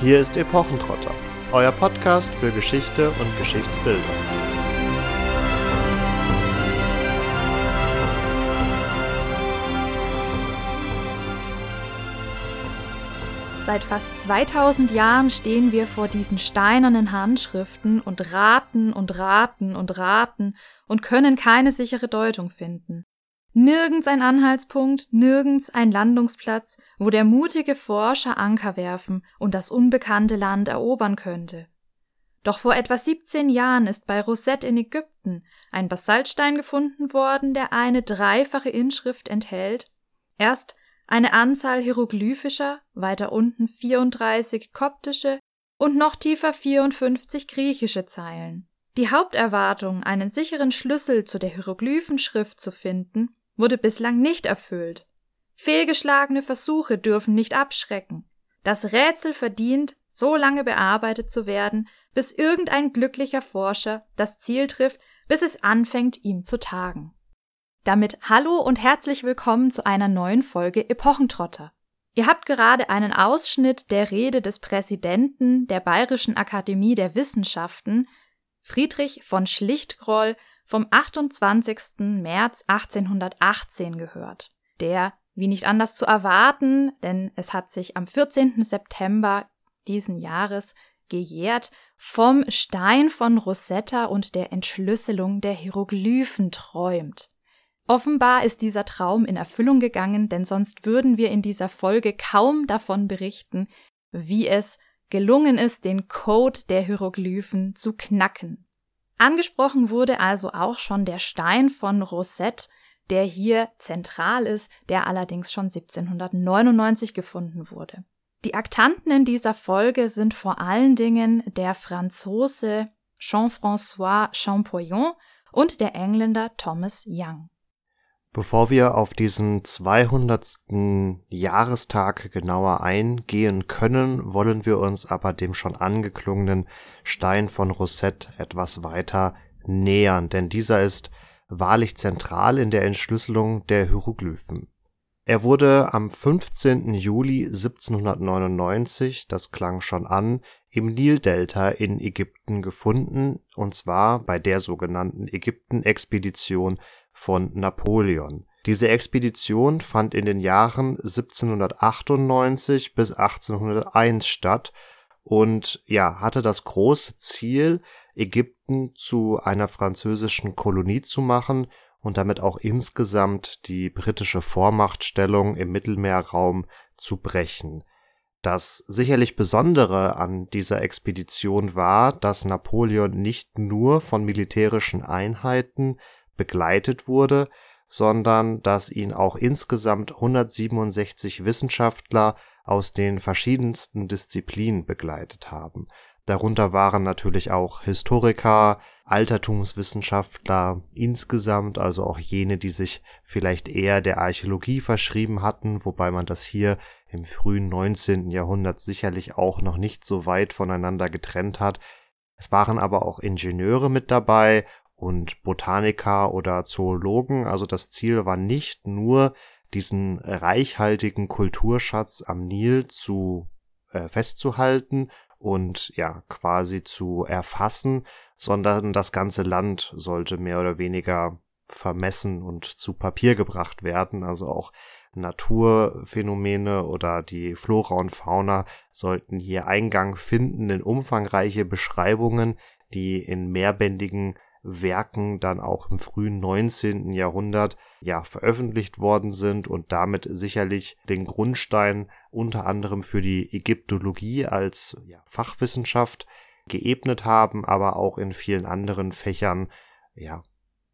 Hier ist Epochentrotter, euer Podcast für Geschichte und Geschichtsbildung. Seit fast 2000 Jahren stehen wir vor diesen steinernen Handschriften und raten und raten und raten und können keine sichere Deutung finden. Nirgends ein Anhaltspunkt, nirgends ein Landungsplatz, wo der mutige Forscher Anker werfen und das unbekannte Land erobern könnte. Doch vor etwa 17 Jahren ist bei Rosette in Ägypten ein Basaltstein gefunden worden, der eine dreifache Inschrift enthält. Erst eine Anzahl hieroglyphischer, weiter unten 34 koptische und noch tiefer 54 griechische Zeilen. Die Haupterwartung, einen sicheren Schlüssel zu der Hieroglyphenschrift zu finden, wurde bislang nicht erfüllt. Fehlgeschlagene Versuche dürfen nicht abschrecken. Das Rätsel verdient, so lange bearbeitet zu werden, bis irgendein glücklicher Forscher das Ziel trifft, bis es anfängt, ihm zu tagen. Damit hallo und herzlich willkommen zu einer neuen Folge Epochentrotter. Ihr habt gerade einen Ausschnitt der Rede des Präsidenten der Bayerischen Akademie der Wissenschaften, Friedrich von Schlichtgroll, vom 28. März 1818 gehört, der, wie nicht anders zu erwarten, denn es hat sich am 14. September diesen Jahres gejährt, vom Stein von Rosetta und der Entschlüsselung der Hieroglyphen träumt. Offenbar ist dieser Traum in Erfüllung gegangen, denn sonst würden wir in dieser Folge kaum davon berichten, wie es gelungen ist, den Code der Hieroglyphen zu knacken. Angesprochen wurde also auch schon der Stein von Rosette, der hier zentral ist, der allerdings schon 1799 gefunden wurde. Die Aktanten in dieser Folge sind vor allen Dingen der Franzose Jean-François Champollion und der Engländer Thomas Young. Bevor wir auf diesen 200. Jahrestag genauer eingehen können, wollen wir uns aber dem schon angeklungenen Stein von Rosette etwas weiter nähern, denn dieser ist wahrlich zentral in der Entschlüsselung der Hieroglyphen. Er wurde am 15. Juli 1799, das klang schon an, im Nildelta in Ägypten gefunden, und zwar bei der sogenannten Ägypten-Expedition von Napoleon. Diese Expedition fand in den Jahren 1798 bis 1801 statt und ja, hatte das große Ziel, Ägypten zu einer französischen Kolonie zu machen und damit auch insgesamt die britische Vormachtstellung im Mittelmeerraum zu brechen. Das sicherlich Besondere an dieser Expedition war, dass Napoleon nicht nur von militärischen Einheiten begleitet wurde, sondern dass ihn auch insgesamt 167 Wissenschaftler aus den verschiedensten Disziplinen begleitet haben. Darunter waren natürlich auch Historiker, Altertumswissenschaftler insgesamt, also auch jene, die sich vielleicht eher der Archäologie verschrieben hatten, wobei man das hier im frühen 19. Jahrhundert sicherlich auch noch nicht so weit voneinander getrennt hat. Es waren aber auch Ingenieure mit dabei und Botaniker oder Zoologen. Also das Ziel war nicht nur, diesen reichhaltigen Kulturschatz am Nil zu äh, festzuhalten und ja quasi zu erfassen, sondern das ganze Land sollte mehr oder weniger vermessen und zu Papier gebracht werden. Also auch Naturphänomene oder die Flora und Fauna sollten hier Eingang finden in umfangreiche Beschreibungen, die in mehrbändigen Werken dann auch im frühen 19. Jahrhundert ja veröffentlicht worden sind und damit sicherlich den Grundstein unter anderem für die Ägyptologie als ja, Fachwissenschaft geebnet haben, aber auch in vielen anderen Fächern ja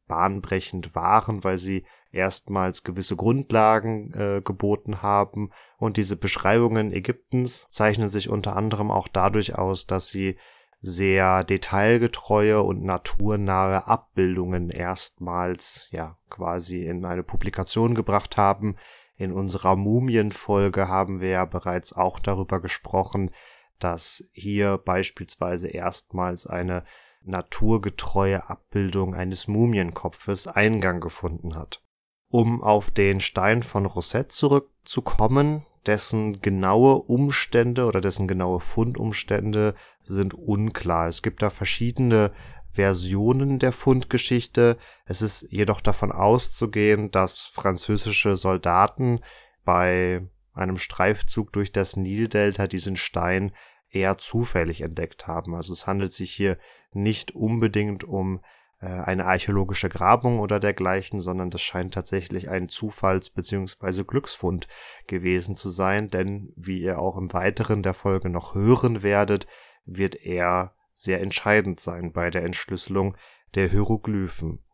bahnbrechend waren, weil sie erstmals gewisse Grundlagen äh, geboten haben und diese Beschreibungen Ägyptens zeichnen sich unter anderem auch dadurch aus, dass sie sehr detailgetreue und naturnahe Abbildungen erstmals ja quasi in eine Publikation gebracht haben. In unserer Mumienfolge haben wir ja bereits auch darüber gesprochen, dass hier beispielsweise erstmals eine naturgetreue Abbildung eines Mumienkopfes Eingang gefunden hat. Um auf den Stein von Rosette zurückzukommen, dessen genaue Umstände oder dessen genaue Fundumstände sind unklar. Es gibt da verschiedene Versionen der Fundgeschichte. Es ist jedoch davon auszugehen, dass französische Soldaten bei einem Streifzug durch das Nildelta diesen Stein eher zufällig entdeckt haben. Also es handelt sich hier nicht unbedingt um eine archäologische Grabung oder dergleichen, sondern das scheint tatsächlich ein Zufalls- bzw. Glücksfund gewesen zu sein, denn wie ihr auch im Weiteren der Folge noch hören werdet, wird er sehr entscheidend sein bei der Entschlüsselung der Hieroglyphen.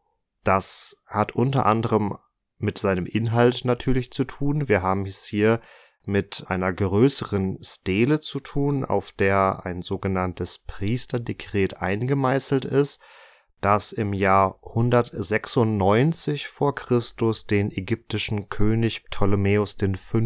Das hat unter anderem mit seinem Inhalt natürlich zu tun. Wir haben es hier mit einer größeren Stele zu tun, auf der ein sogenanntes Priesterdekret eingemeißelt ist, das im Jahr 196 vor Christus den ägyptischen König Ptolemäus V.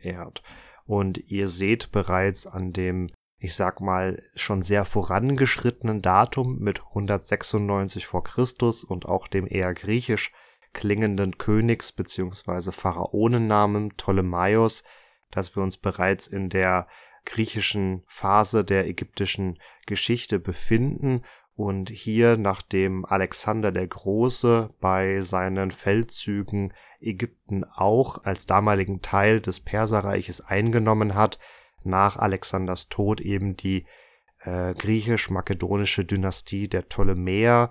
ehrt. Und ihr seht bereits an dem, ich sag mal, schon sehr vorangeschrittenen Datum mit 196 vor Christus und auch dem eher griechisch klingenden Königs- bzw. Pharaonennamen Ptolemaios, dass wir uns bereits in der griechischen Phase der ägyptischen Geschichte befinden und hier, nachdem Alexander der Große bei seinen Feldzügen Ägypten auch als damaligen Teil des Perserreiches eingenommen hat, nach Alexanders Tod eben die äh, griechisch-makedonische Dynastie der Ptolemäer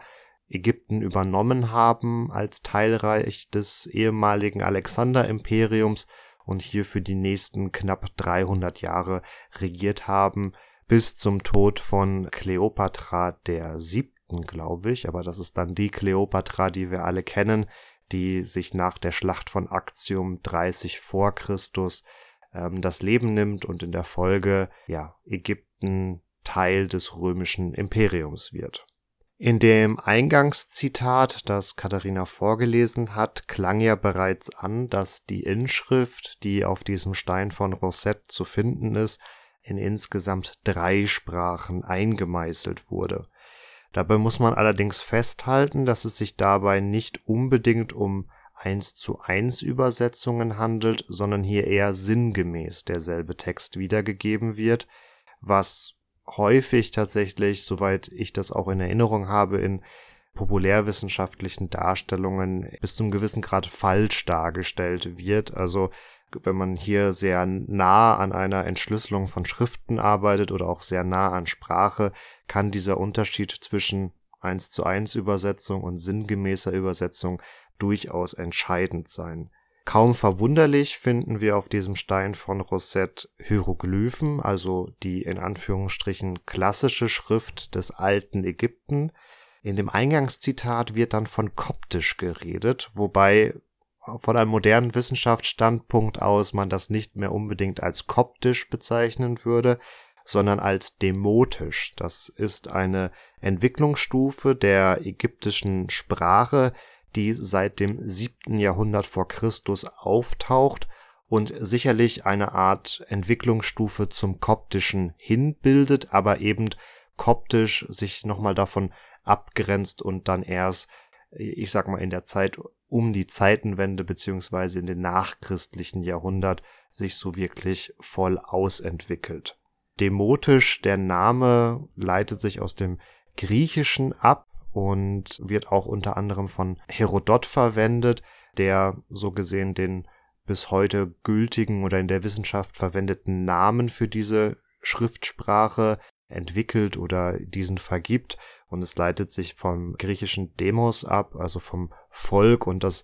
Ägypten übernommen haben als Teilreich des ehemaligen Alexander-Imperiums und hier für die nächsten knapp 300 Jahre regiert haben, bis zum Tod von Kleopatra der siebten, glaube ich, aber das ist dann die Kleopatra, die wir alle kennen, die sich nach der Schlacht von Actium 30 vor Christus ähm, das Leben nimmt und in der Folge ja Ägypten Teil des römischen Imperiums wird. In dem Eingangszitat, das Katharina vorgelesen hat, klang ja bereits an, dass die Inschrift, die auf diesem Stein von Rosette zu finden ist, in insgesamt drei Sprachen eingemeißelt wurde. Dabei muss man allerdings festhalten, dass es sich dabei nicht unbedingt um eins zu eins Übersetzungen handelt, sondern hier eher sinngemäß derselbe Text wiedergegeben wird, was häufig tatsächlich, soweit ich das auch in Erinnerung habe, in populärwissenschaftlichen Darstellungen bis zum gewissen Grad falsch dargestellt wird. Also wenn man hier sehr nah an einer Entschlüsselung von Schriften arbeitet oder auch sehr nah an Sprache, kann dieser Unterschied zwischen 1 zu 1 Übersetzung und sinngemäßer Übersetzung durchaus entscheidend sein. Kaum verwunderlich finden wir auf diesem Stein von Rosette Hieroglyphen, also die in Anführungsstrichen klassische Schrift des alten Ägypten. In dem Eingangszitat wird dann von koptisch geredet, wobei von einem modernen Wissenschaftsstandpunkt aus man das nicht mehr unbedingt als koptisch bezeichnen würde, sondern als demotisch. Das ist eine Entwicklungsstufe der ägyptischen Sprache, die seit dem siebten Jahrhundert vor Christus auftaucht und sicherlich eine Art Entwicklungsstufe zum Koptischen hinbildet, aber eben koptisch sich nochmal davon abgrenzt und dann erst, ich sag mal, in der Zeit um die Zeitenwende beziehungsweise in den nachchristlichen Jahrhundert sich so wirklich voll ausentwickelt. Demotisch, der Name leitet sich aus dem Griechischen ab und wird auch unter anderem von Herodot verwendet, der so gesehen den bis heute gültigen oder in der Wissenschaft verwendeten Namen für diese Schriftsprache entwickelt oder diesen vergibt. Und es leitet sich vom griechischen Demos ab, also vom Volk. Und das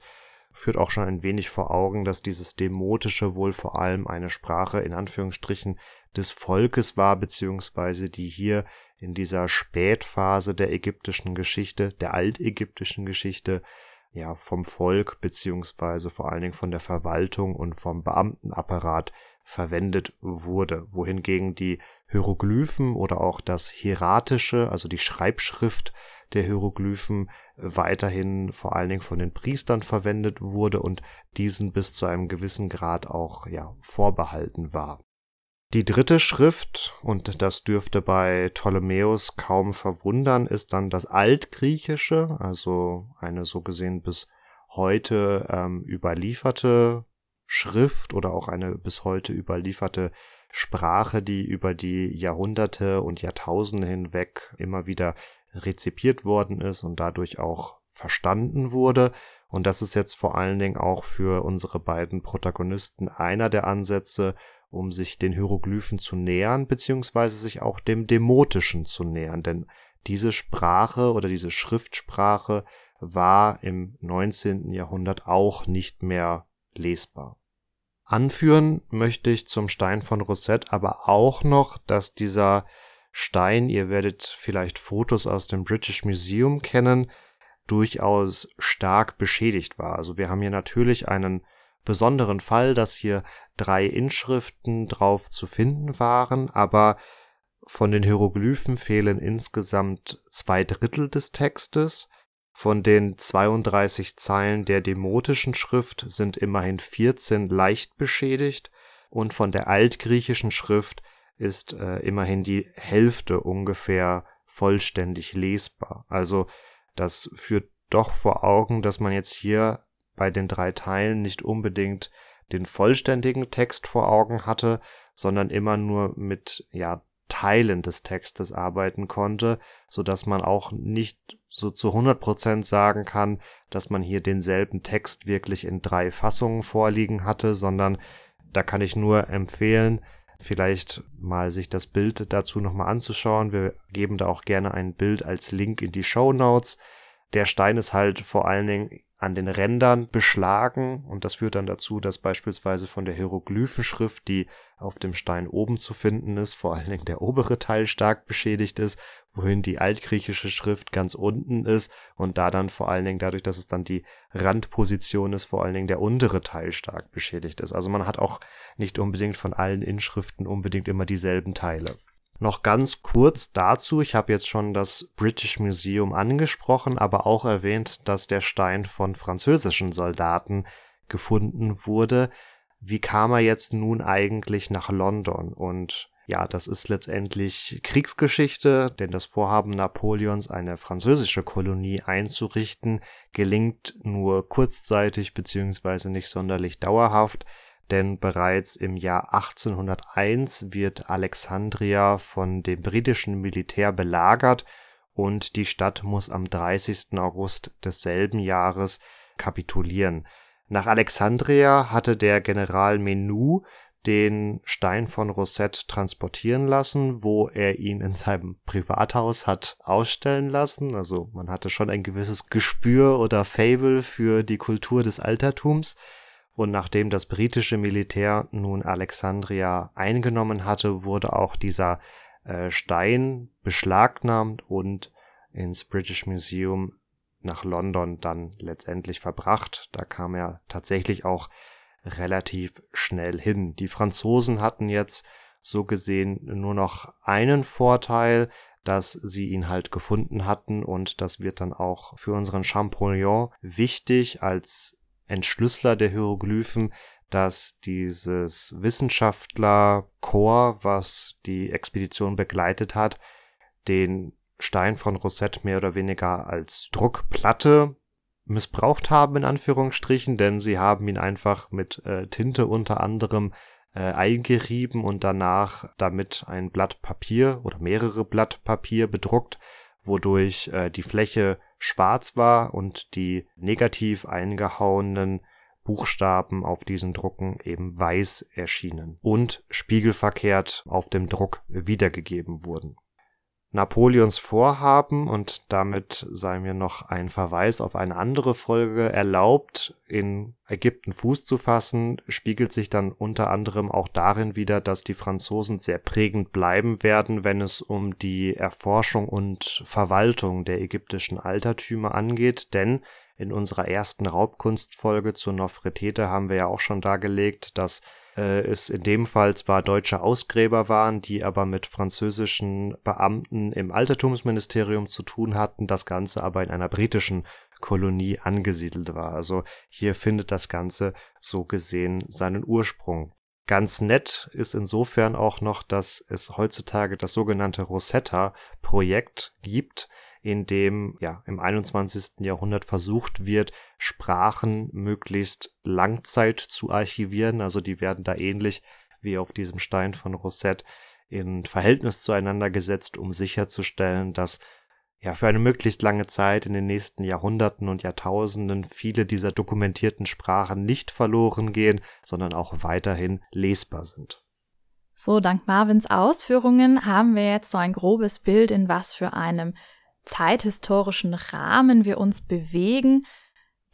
führt auch schon ein wenig vor Augen, dass dieses Demotische wohl vor allem eine Sprache in Anführungsstrichen des Volkes war, beziehungsweise die hier in dieser Spätphase der ägyptischen Geschichte, der altägyptischen Geschichte, ja, vom Volk beziehungsweise vor allen Dingen von der Verwaltung und vom Beamtenapparat verwendet wurde, wohingegen die Hieroglyphen oder auch das Hieratische, also die Schreibschrift der Hieroglyphen weiterhin vor allen Dingen von den Priestern verwendet wurde und diesen bis zu einem gewissen Grad auch ja vorbehalten war. Die dritte Schrift, und das dürfte bei Ptolemäus kaum verwundern, ist dann das Altgriechische, also eine so gesehen bis heute ähm, überlieferte Schrift oder auch eine bis heute überlieferte Sprache, die über die Jahrhunderte und Jahrtausende hinweg immer wieder rezipiert worden ist und dadurch auch verstanden wurde. Und das ist jetzt vor allen Dingen auch für unsere beiden Protagonisten einer der Ansätze, um sich den Hieroglyphen zu nähern, beziehungsweise sich auch dem Demotischen zu nähern. Denn diese Sprache oder diese Schriftsprache war im 19. Jahrhundert auch nicht mehr lesbar. Anführen möchte ich zum Stein von Rosette aber auch noch, dass dieser Stein, ihr werdet vielleicht Fotos aus dem British Museum kennen, durchaus stark beschädigt war. Also wir haben hier natürlich einen besonderen Fall, dass hier drei Inschriften drauf zu finden waren, aber von den Hieroglyphen fehlen insgesamt zwei Drittel des Textes. Von den 32 Zeilen der demotischen Schrift sind immerhin 14 leicht beschädigt und von der altgriechischen Schrift ist äh, immerhin die Hälfte ungefähr vollständig lesbar. Also das führt doch vor Augen, dass man jetzt hier bei den drei Teilen nicht unbedingt den vollständigen Text vor Augen hatte, sondern immer nur mit ja Teilen des Textes arbeiten konnte, so dass man auch nicht so zu 100 Prozent sagen kann, dass man hier denselben Text wirklich in drei Fassungen vorliegen hatte, sondern da kann ich nur empfehlen, vielleicht mal sich das Bild dazu nochmal anzuschauen. Wir geben da auch gerne ein Bild als Link in die Show Notes. Der Stein ist halt vor allen Dingen an den Rändern beschlagen und das führt dann dazu, dass beispielsweise von der Hieroglyphenschrift, die auf dem Stein oben zu finden ist, vor allen Dingen der obere Teil stark beschädigt ist, wohin die altgriechische Schrift ganz unten ist und da dann vor allen Dingen dadurch, dass es dann die Randposition ist, vor allen Dingen der untere Teil stark beschädigt ist. Also man hat auch nicht unbedingt von allen Inschriften unbedingt immer dieselben Teile. Noch ganz kurz dazu, ich habe jetzt schon das British Museum angesprochen, aber auch erwähnt, dass der Stein von französischen Soldaten gefunden wurde. Wie kam er jetzt nun eigentlich nach London? Und ja, das ist letztendlich Kriegsgeschichte, denn das Vorhaben Napoleons, eine französische Kolonie einzurichten, gelingt nur kurzzeitig beziehungsweise nicht sonderlich dauerhaft denn bereits im Jahr 1801 wird Alexandria von dem britischen Militär belagert und die Stadt muss am 30. August desselben Jahres kapitulieren. Nach Alexandria hatte der General Menou den Stein von Rosette transportieren lassen, wo er ihn in seinem Privathaus hat ausstellen lassen. Also man hatte schon ein gewisses Gespür oder Fable für die Kultur des Altertums. Und nachdem das britische Militär nun Alexandria eingenommen hatte, wurde auch dieser äh, Stein beschlagnahmt und ins British Museum nach London dann letztendlich verbracht. Da kam er tatsächlich auch relativ schnell hin. Die Franzosen hatten jetzt so gesehen nur noch einen Vorteil, dass sie ihn halt gefunden hatten und das wird dann auch für unseren Champollion wichtig als Entschlüsseler der Hieroglyphen, dass dieses Wissenschaftler-Chor, was die Expedition begleitet hat, den Stein von Rosette mehr oder weniger als Druckplatte missbraucht haben, in Anführungsstrichen, denn sie haben ihn einfach mit äh, Tinte unter anderem äh, eingerieben und danach damit ein Blatt Papier oder mehrere Blatt Papier bedruckt, wodurch äh, die Fläche schwarz war und die negativ eingehauenen Buchstaben auf diesen Drucken eben weiß erschienen und spiegelverkehrt auf dem Druck wiedergegeben wurden. Napoleons Vorhaben und damit sei mir noch ein Verweis auf eine andere Folge erlaubt, in Ägypten Fuß zu fassen, spiegelt sich dann unter anderem auch darin wieder, dass die Franzosen sehr prägend bleiben werden, wenn es um die Erforschung und Verwaltung der ägyptischen Altertümer angeht, denn in unserer ersten Raubkunstfolge zu Nofretete haben wir ja auch schon dargelegt, dass äh, es in dem Fall zwar deutsche Ausgräber waren, die aber mit französischen Beamten im Altertumsministerium zu tun hatten, das Ganze aber in einer britischen Kolonie angesiedelt war. Also hier findet das Ganze so gesehen seinen Ursprung. Ganz nett ist insofern auch noch, dass es heutzutage das sogenannte Rosetta-Projekt gibt, in dem ja im 21. Jahrhundert versucht wird, Sprachen möglichst Langzeit zu archivieren. Also die werden da ähnlich wie auf diesem Stein von Rosette in Verhältnis zueinander gesetzt, um sicherzustellen, dass ja für eine möglichst lange Zeit in den nächsten Jahrhunderten und Jahrtausenden viele dieser dokumentierten Sprachen nicht verloren gehen, sondern auch weiterhin lesbar sind. So, dank Marvins Ausführungen haben wir jetzt so ein grobes Bild, in was für einem zeithistorischen Rahmen wir uns bewegen,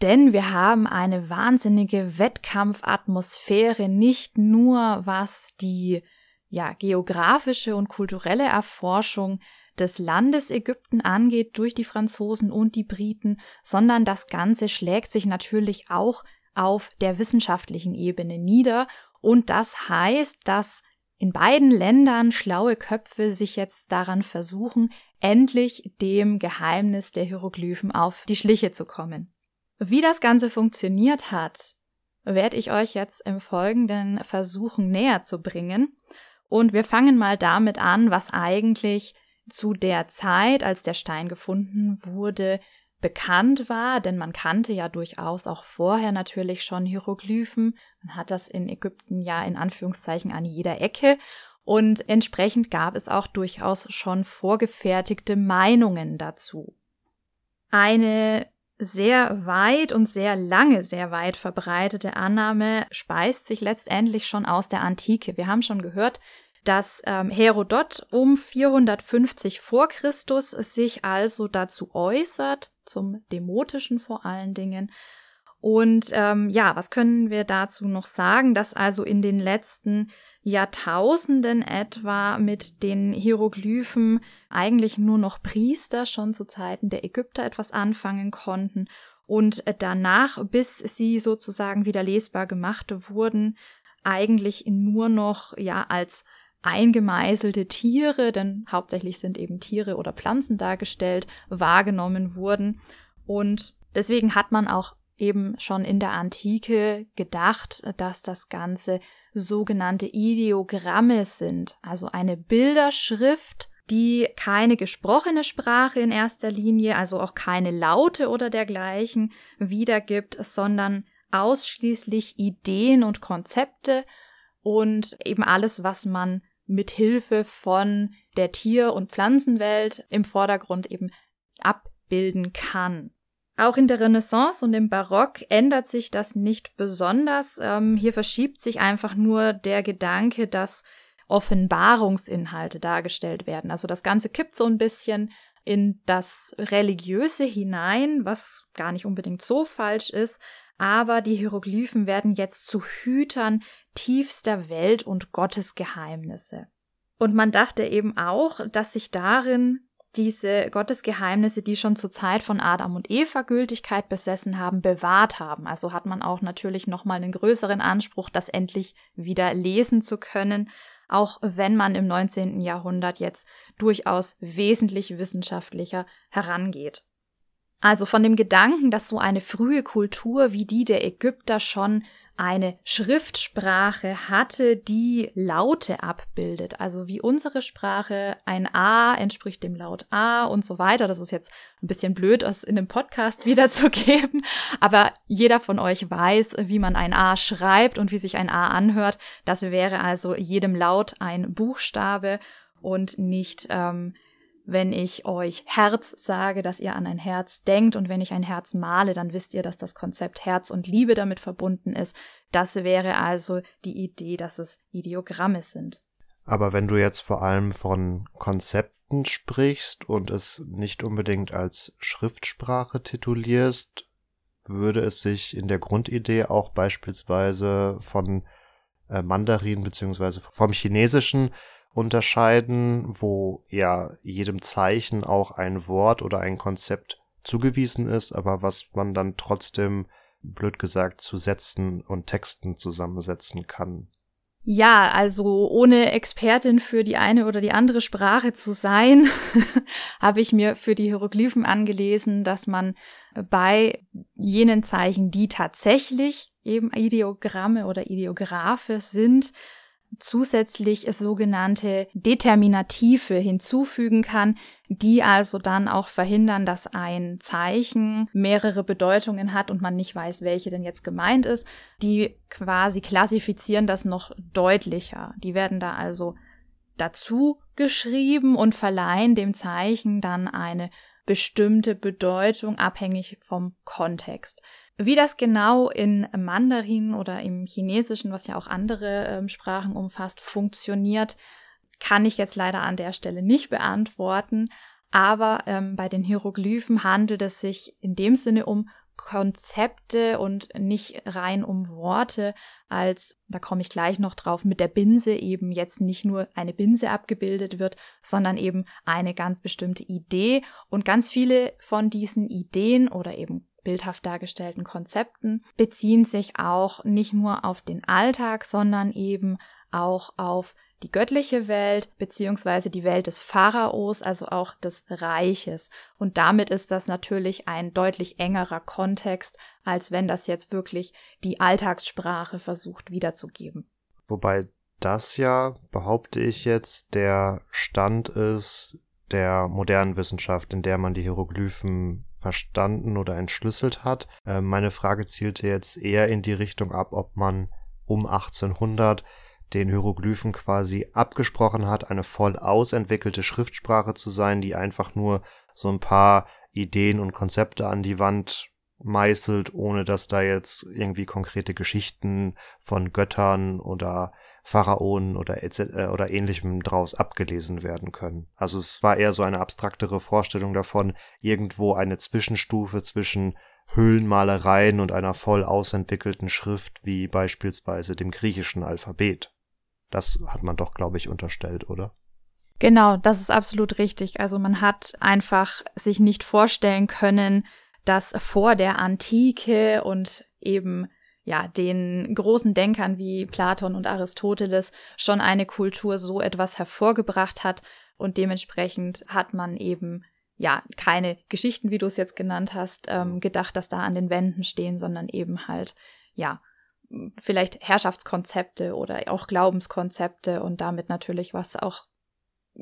denn wir haben eine wahnsinnige Wettkampfatmosphäre, nicht nur was die ja, geografische und kulturelle Erforschung des Landes Ägypten angeht durch die Franzosen und die Briten, sondern das Ganze schlägt sich natürlich auch auf der wissenschaftlichen Ebene nieder. Und das heißt, dass in beiden Ländern schlaue Köpfe sich jetzt daran versuchen, endlich dem Geheimnis der Hieroglyphen auf die Schliche zu kommen. Wie das Ganze funktioniert hat, werde ich euch jetzt im Folgenden versuchen näher zu bringen. Und wir fangen mal damit an, was eigentlich zu der Zeit, als der Stein gefunden wurde, bekannt war, denn man kannte ja durchaus auch vorher natürlich schon Hieroglyphen. Man hat das in Ägypten ja in Anführungszeichen an jeder Ecke und entsprechend gab es auch durchaus schon vorgefertigte Meinungen dazu. Eine sehr weit und sehr lange, sehr weit verbreitete Annahme speist sich letztendlich schon aus der Antike. Wir haben schon gehört, dass ähm, Herodot um 450 vor Christus sich also dazu äußert, zum Demotischen vor allen Dingen. Und ähm, ja, was können wir dazu noch sagen, dass also in den letzten Jahrtausenden etwa mit den Hieroglyphen eigentlich nur noch Priester schon zu Zeiten der Ägypter etwas anfangen konnten und danach, bis sie sozusagen wieder lesbar gemacht wurden, eigentlich nur noch ja als eingemeißelte Tiere, denn hauptsächlich sind eben Tiere oder Pflanzen dargestellt, wahrgenommen wurden. Und deswegen hat man auch eben schon in der Antike gedacht, dass das Ganze sogenannte Ideogramme sind, also eine Bilderschrift, die keine gesprochene Sprache in erster Linie, also auch keine Laute oder dergleichen wiedergibt, sondern ausschließlich Ideen und Konzepte und eben alles, was man mit Hilfe von der Tier- und Pflanzenwelt im Vordergrund eben abbilden kann. Auch in der Renaissance und im Barock ändert sich das nicht besonders. Ähm, hier verschiebt sich einfach nur der Gedanke, dass Offenbarungsinhalte dargestellt werden. Also das Ganze kippt so ein bisschen in das Religiöse hinein, was gar nicht unbedingt so falsch ist, aber die Hieroglyphen werden jetzt zu Hütern tiefster Welt- und Gottesgeheimnisse. Und man dachte eben auch, dass sich darin diese Gottesgeheimnisse, die schon zur Zeit von Adam und Eva Gültigkeit besessen haben, bewahrt haben. Also hat man auch natürlich nochmal einen größeren Anspruch, das endlich wieder lesen zu können, auch wenn man im 19. Jahrhundert jetzt durchaus wesentlich wissenschaftlicher herangeht. Also von dem Gedanken, dass so eine frühe Kultur wie die der Ägypter schon eine Schriftsprache hatte, die Laute abbildet. Also wie unsere Sprache ein A entspricht dem Laut A und so weiter. Das ist jetzt ein bisschen blöd, das in einem Podcast wiederzugeben. Aber jeder von euch weiß, wie man ein A schreibt und wie sich ein A anhört. Das wäre also jedem Laut ein Buchstabe und nicht ähm, wenn ich euch Herz sage, dass ihr an ein Herz denkt und wenn ich ein Herz male, dann wisst ihr, dass das Konzept Herz und Liebe damit verbunden ist. Das wäre also die Idee, dass es Ideogramme sind. Aber wenn du jetzt vor allem von Konzepten sprichst und es nicht unbedingt als Schriftsprache titulierst, würde es sich in der Grundidee auch beispielsweise von äh, Mandarin beziehungsweise vom Chinesischen unterscheiden, wo ja jedem Zeichen auch ein Wort oder ein Konzept zugewiesen ist, aber was man dann trotzdem, blöd gesagt, zu Sätzen und Texten zusammensetzen kann. Ja, also ohne Expertin für die eine oder die andere Sprache zu sein, habe ich mir für die Hieroglyphen angelesen, dass man bei jenen Zeichen, die tatsächlich eben Ideogramme oder Ideographe sind, zusätzlich sogenannte Determinative hinzufügen kann, die also dann auch verhindern, dass ein Zeichen mehrere Bedeutungen hat und man nicht weiß, welche denn jetzt gemeint ist. Die quasi klassifizieren das noch deutlicher. Die werden da also dazu geschrieben und verleihen dem Zeichen dann eine bestimmte Bedeutung abhängig vom Kontext. Wie das genau in Mandarin oder im Chinesischen, was ja auch andere ähm, Sprachen umfasst, funktioniert, kann ich jetzt leider an der Stelle nicht beantworten. Aber ähm, bei den Hieroglyphen handelt es sich in dem Sinne um Konzepte und nicht rein um Worte, als, da komme ich gleich noch drauf, mit der Binse eben jetzt nicht nur eine Binse abgebildet wird, sondern eben eine ganz bestimmte Idee. Und ganz viele von diesen Ideen oder eben bildhaft dargestellten Konzepten beziehen sich auch nicht nur auf den Alltag, sondern eben auch auf die göttliche Welt beziehungsweise die Welt des Pharaos, also auch des Reiches. Und damit ist das natürlich ein deutlich engerer Kontext, als wenn das jetzt wirklich die Alltagssprache versucht wiederzugeben. Wobei das ja, behaupte ich jetzt, der Stand ist der modernen Wissenschaft, in der man die Hieroglyphen verstanden oder entschlüsselt hat. Äh, meine Frage zielte jetzt eher in die Richtung ab, ob man um 1800 den Hieroglyphen quasi abgesprochen hat, eine voll ausentwickelte Schriftsprache zu sein, die einfach nur so ein paar Ideen und Konzepte an die Wand meißelt, ohne dass da jetzt irgendwie konkrete Geschichten von Göttern oder Pharaonen oder, äh, oder ähnlichem draus abgelesen werden können. Also es war eher so eine abstraktere Vorstellung davon, irgendwo eine Zwischenstufe zwischen Höhlenmalereien und einer voll ausentwickelten Schrift wie beispielsweise dem griechischen Alphabet. Das hat man doch, glaube ich, unterstellt, oder? Genau, das ist absolut richtig. Also man hat einfach sich nicht vorstellen können, dass vor der Antike und eben ja, den großen Denkern wie Platon und Aristoteles schon eine Kultur so etwas hervorgebracht hat. Und dementsprechend hat man eben ja keine Geschichten, wie du es jetzt genannt hast, ähm, gedacht, dass da an den Wänden stehen, sondern eben halt ja vielleicht Herrschaftskonzepte oder auch Glaubenskonzepte und damit natürlich was auch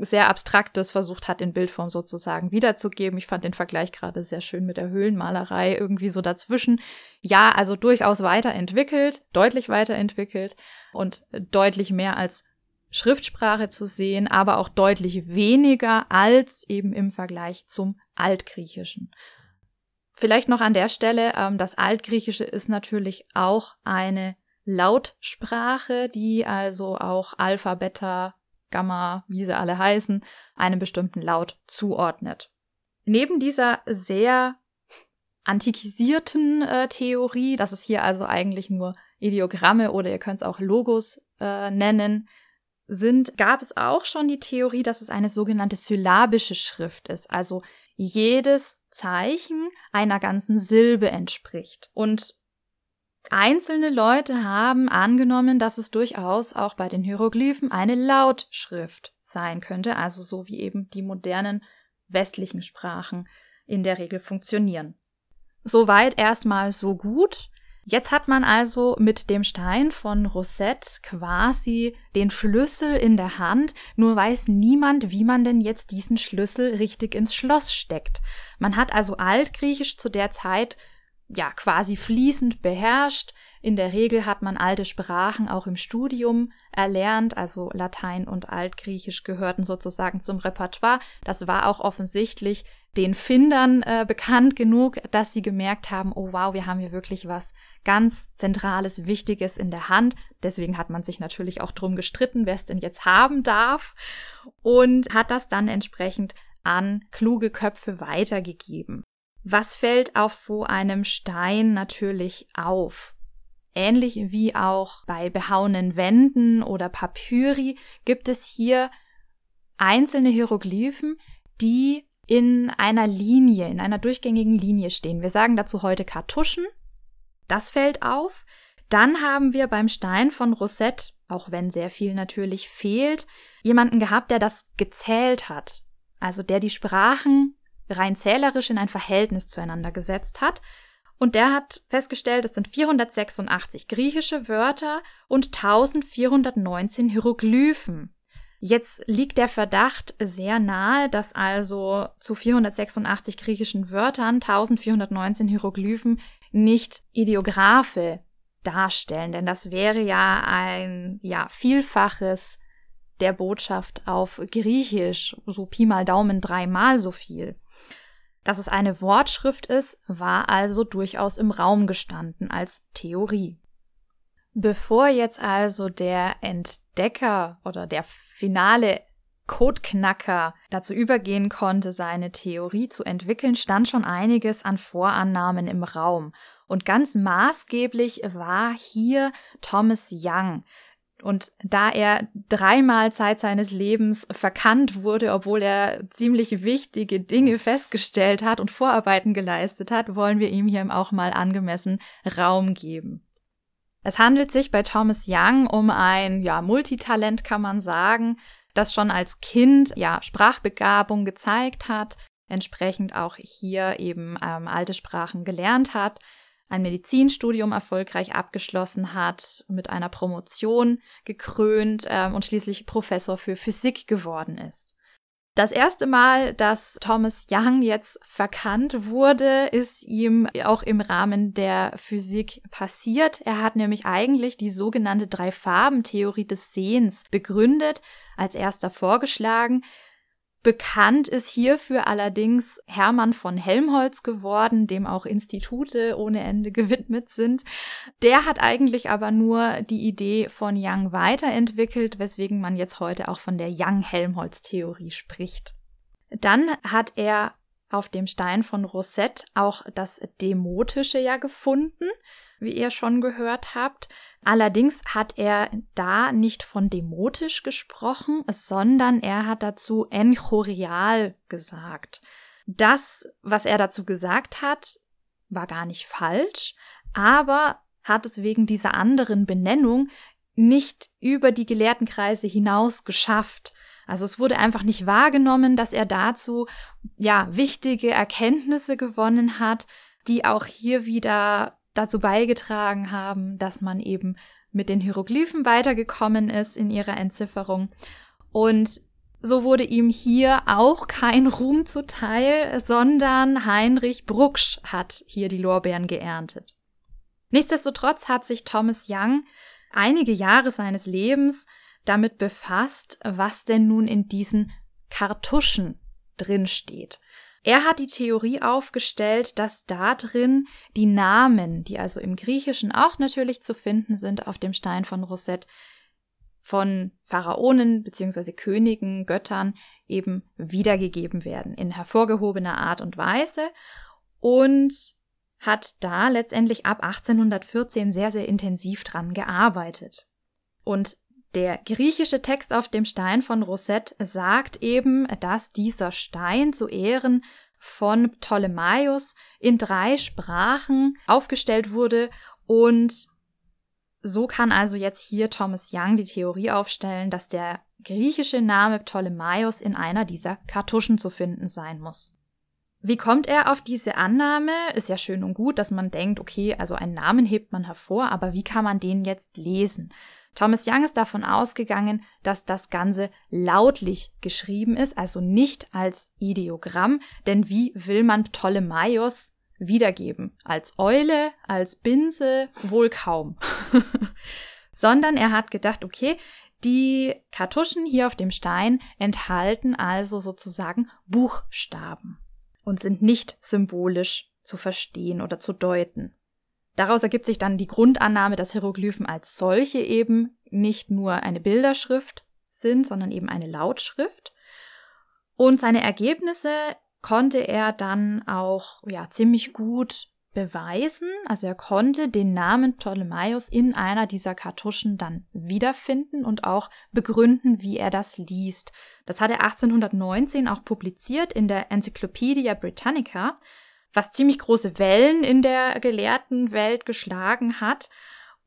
sehr Abstraktes versucht hat, in Bildform sozusagen wiederzugeben. Ich fand den Vergleich gerade sehr schön mit der Höhlenmalerei irgendwie so dazwischen. Ja, also durchaus weiterentwickelt, deutlich weiterentwickelt und deutlich mehr als Schriftsprache zu sehen, aber auch deutlich weniger als eben im Vergleich zum Altgriechischen. Vielleicht noch an der Stelle, ähm, das Altgriechische ist natürlich auch eine Lautsprache, die also auch Alpha, Gamma, wie sie alle heißen, einem bestimmten Laut zuordnet. Neben dieser sehr antikisierten äh, Theorie, dass es hier also eigentlich nur Ideogramme oder ihr könnt es auch Logos äh, nennen, sind, gab es auch schon die Theorie, dass es eine sogenannte syllabische Schrift ist, also jedes Zeichen einer ganzen Silbe entspricht. Und Einzelne Leute haben angenommen, dass es durchaus auch bei den Hieroglyphen eine Lautschrift sein könnte, also so wie eben die modernen westlichen Sprachen in der Regel funktionieren. Soweit erstmal so gut. Jetzt hat man also mit dem Stein von Rosette quasi den Schlüssel in der Hand, nur weiß niemand, wie man denn jetzt diesen Schlüssel richtig ins Schloss steckt. Man hat also altgriechisch zu der Zeit ja quasi fließend beherrscht. In der Regel hat man alte Sprachen auch im Studium erlernt, also Latein und Altgriechisch gehörten sozusagen zum Repertoire. Das war auch offensichtlich den Findern äh, bekannt genug, dass sie gemerkt haben, oh wow, wir haben hier wirklich was ganz Zentrales, Wichtiges in der Hand. Deswegen hat man sich natürlich auch drum gestritten, wer es denn jetzt haben darf und hat das dann entsprechend an kluge Köpfe weitergegeben. Was fällt auf so einem Stein natürlich auf? Ähnlich wie auch bei behauenen Wänden oder Papyri gibt es hier einzelne Hieroglyphen, die in einer Linie, in einer durchgängigen Linie stehen. Wir sagen dazu heute Kartuschen. Das fällt auf. Dann haben wir beim Stein von Rosette, auch wenn sehr viel natürlich fehlt, jemanden gehabt, der das gezählt hat. Also der die Sprachen rein zählerisch in ein Verhältnis zueinander gesetzt hat. Und der hat festgestellt, es sind 486 griechische Wörter und 1419 Hieroglyphen. Jetzt liegt der Verdacht sehr nahe, dass also zu 486 griechischen Wörtern 1419 Hieroglyphen nicht Ideographe darstellen, denn das wäre ja ein ja Vielfaches der Botschaft auf Griechisch, so Pi mal Daumen dreimal so viel. Dass es eine Wortschrift ist, war also durchaus im Raum gestanden als Theorie. Bevor jetzt also der Entdecker oder der finale Codeknacker dazu übergehen konnte, seine Theorie zu entwickeln, stand schon einiges an Vorannahmen im Raum. Und ganz maßgeblich war hier Thomas Young, und da er dreimal Zeit seines Lebens verkannt wurde, obwohl er ziemlich wichtige Dinge festgestellt hat und Vorarbeiten geleistet hat, wollen wir ihm hier auch mal angemessen Raum geben. Es handelt sich bei Thomas Young um ein ja, Multitalent, kann man sagen, das schon als Kind ja Sprachbegabung gezeigt hat, entsprechend auch hier eben ähm, alte Sprachen gelernt hat, ein Medizinstudium erfolgreich abgeschlossen hat, mit einer Promotion gekrönt ähm, und schließlich Professor für Physik geworden ist. Das erste Mal, dass Thomas Young jetzt verkannt wurde, ist ihm auch im Rahmen der Physik passiert. Er hat nämlich eigentlich die sogenannte Drei-Farben-Theorie des Sehens begründet, als erster vorgeschlagen. Bekannt ist hierfür allerdings Hermann von Helmholtz geworden, dem auch Institute ohne Ende gewidmet sind. Der hat eigentlich aber nur die Idee von Young weiterentwickelt, weswegen man jetzt heute auch von der Young-Helmholtz-Theorie spricht. Dann hat er auf dem Stein von Rosette auch das Demotische ja gefunden, wie ihr schon gehört habt. Allerdings hat er da nicht von demotisch gesprochen, sondern er hat dazu enchorial gesagt. Das, was er dazu gesagt hat, war gar nicht falsch, aber hat es wegen dieser anderen Benennung nicht über die Gelehrtenkreise hinaus geschafft. Also es wurde einfach nicht wahrgenommen, dass er dazu ja wichtige Erkenntnisse gewonnen hat, die auch hier wieder dazu beigetragen haben, dass man eben mit den Hieroglyphen weitergekommen ist in ihrer Entzifferung. Und so wurde ihm hier auch kein Ruhm zuteil, sondern Heinrich Brucksch hat hier die Lorbeeren geerntet. Nichtsdestotrotz hat sich Thomas Young einige Jahre seines Lebens damit befasst, was denn nun in diesen Kartuschen drinsteht. Er hat die Theorie aufgestellt, dass da drin die Namen, die also im Griechischen auch natürlich zu finden sind auf dem Stein von Rosette, von Pharaonen bzw. Königen, Göttern eben wiedergegeben werden in hervorgehobener Art und Weise und hat da letztendlich ab 1814 sehr, sehr intensiv dran gearbeitet. Und der griechische Text auf dem Stein von Rosette sagt eben, dass dieser Stein zu Ehren von Ptolemaios in drei Sprachen aufgestellt wurde und so kann also jetzt hier Thomas Young die Theorie aufstellen, dass der griechische Name Ptolemaios in einer dieser Kartuschen zu finden sein muss. Wie kommt er auf diese Annahme? Ist ja schön und gut, dass man denkt, okay, also einen Namen hebt man hervor, aber wie kann man den jetzt lesen? Thomas Young ist davon ausgegangen, dass das Ganze lautlich geschrieben ist, also nicht als Ideogramm, denn wie will man Ptolemaios wiedergeben? Als Eule, als Binse? Wohl kaum. Sondern er hat gedacht, okay, die Kartuschen hier auf dem Stein enthalten also sozusagen Buchstaben und sind nicht symbolisch zu verstehen oder zu deuten. Daraus ergibt sich dann die Grundannahme, dass Hieroglyphen als solche eben nicht nur eine Bilderschrift sind, sondern eben eine Lautschrift. Und seine Ergebnisse konnte er dann auch ja ziemlich gut beweisen. Also er konnte den Namen Ptolemaios in einer dieser Kartuschen dann wiederfinden und auch begründen, wie er das liest. Das hat er 1819 auch publiziert in der Encyclopedia Britannica was ziemlich große Wellen in der gelehrten Welt geschlagen hat,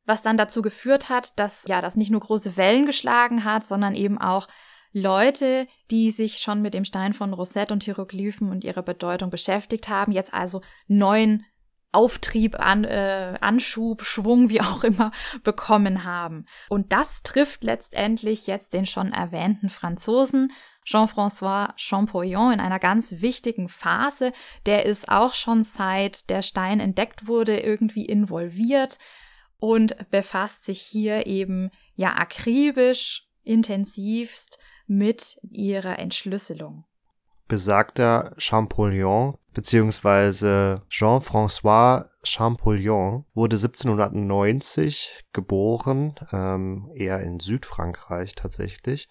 was dann dazu geführt hat, dass ja das nicht nur große Wellen geschlagen hat, sondern eben auch Leute, die sich schon mit dem Stein von Rosette und Hieroglyphen und ihrer Bedeutung beschäftigt haben, jetzt also neuen Auftrieb, an, äh, Anschub, Schwung, wie auch immer, bekommen haben. Und das trifft letztendlich jetzt den schon erwähnten Franzosen Jean-François Champollion in einer ganz wichtigen Phase. Der ist auch schon seit der Stein entdeckt wurde irgendwie involviert und befasst sich hier eben ja akribisch, intensivst mit ihrer Entschlüsselung. Besagter Champollion bzw. Jean-François Champollion wurde 1790 geboren, ähm, eher in Südfrankreich tatsächlich.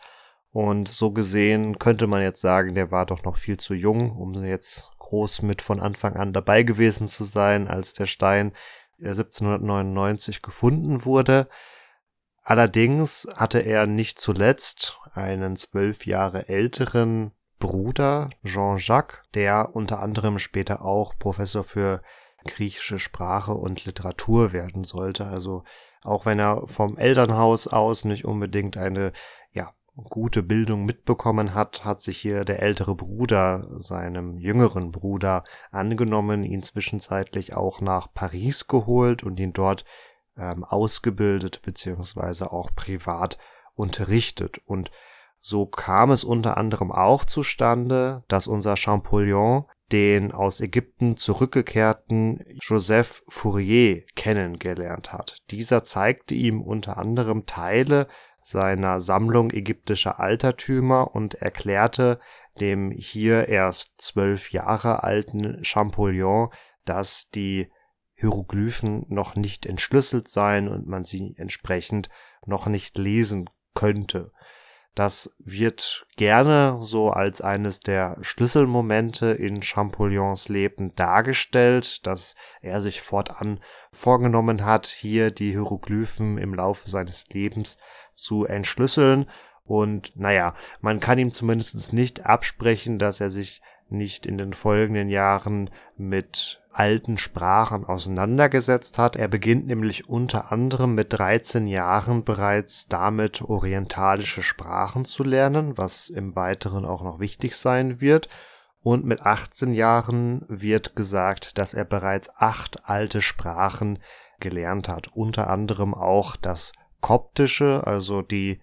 Und so gesehen könnte man jetzt sagen, der war doch noch viel zu jung, um jetzt groß mit von Anfang an dabei gewesen zu sein, als der Stein 1799 gefunden wurde. Allerdings hatte er nicht zuletzt einen zwölf Jahre älteren Bruder Jean-Jacques, der unter anderem später auch Professor für griechische Sprache und Literatur werden sollte. Also auch wenn er vom Elternhaus aus nicht unbedingt eine ja gute Bildung mitbekommen hat, hat sich hier der ältere Bruder seinem jüngeren Bruder angenommen, ihn zwischenzeitlich auch nach Paris geholt und ihn dort ähm, ausgebildet beziehungsweise auch privat unterrichtet. Und so kam es unter anderem auch zustande, dass unser Champollion den aus Ägypten zurückgekehrten Joseph Fourier kennengelernt hat. Dieser zeigte ihm unter anderem Teile seiner Sammlung ägyptischer Altertümer und erklärte dem hier erst zwölf Jahre alten Champollion, dass die Hieroglyphen noch nicht entschlüsselt seien und man sie entsprechend noch nicht lesen könnte. Das wird gerne so als eines der Schlüsselmomente in Champollion's Leben dargestellt, dass er sich fortan vorgenommen hat, hier die Hieroglyphen im Laufe seines Lebens zu entschlüsseln. Und naja, man kann ihm zumindest nicht absprechen, dass er sich nicht in den folgenden Jahren mit alten Sprachen auseinandergesetzt hat. Er beginnt nämlich unter anderem mit 13 Jahren bereits damit, orientalische Sprachen zu lernen, was im Weiteren auch noch wichtig sein wird. Und mit 18 Jahren wird gesagt, dass er bereits acht alte Sprachen gelernt hat, unter anderem auch das Koptische, also die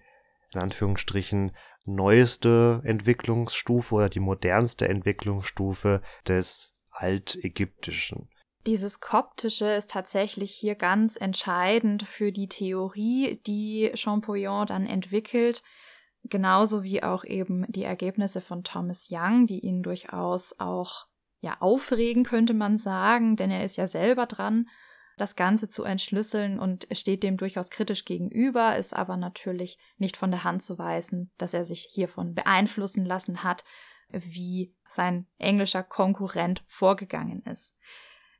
in Anführungsstrichen neueste Entwicklungsstufe oder die modernste Entwicklungsstufe des Altägyptischen. Dieses Koptische ist tatsächlich hier ganz entscheidend für die Theorie, die Champollion dann entwickelt, genauso wie auch eben die Ergebnisse von Thomas Young, die ihn durchaus auch ja aufregen könnte man sagen, denn er ist ja selber dran, das Ganze zu entschlüsseln und steht dem durchaus kritisch gegenüber, ist aber natürlich nicht von der Hand zu weisen, dass er sich hiervon beeinflussen lassen hat, wie sein englischer Konkurrent vorgegangen ist.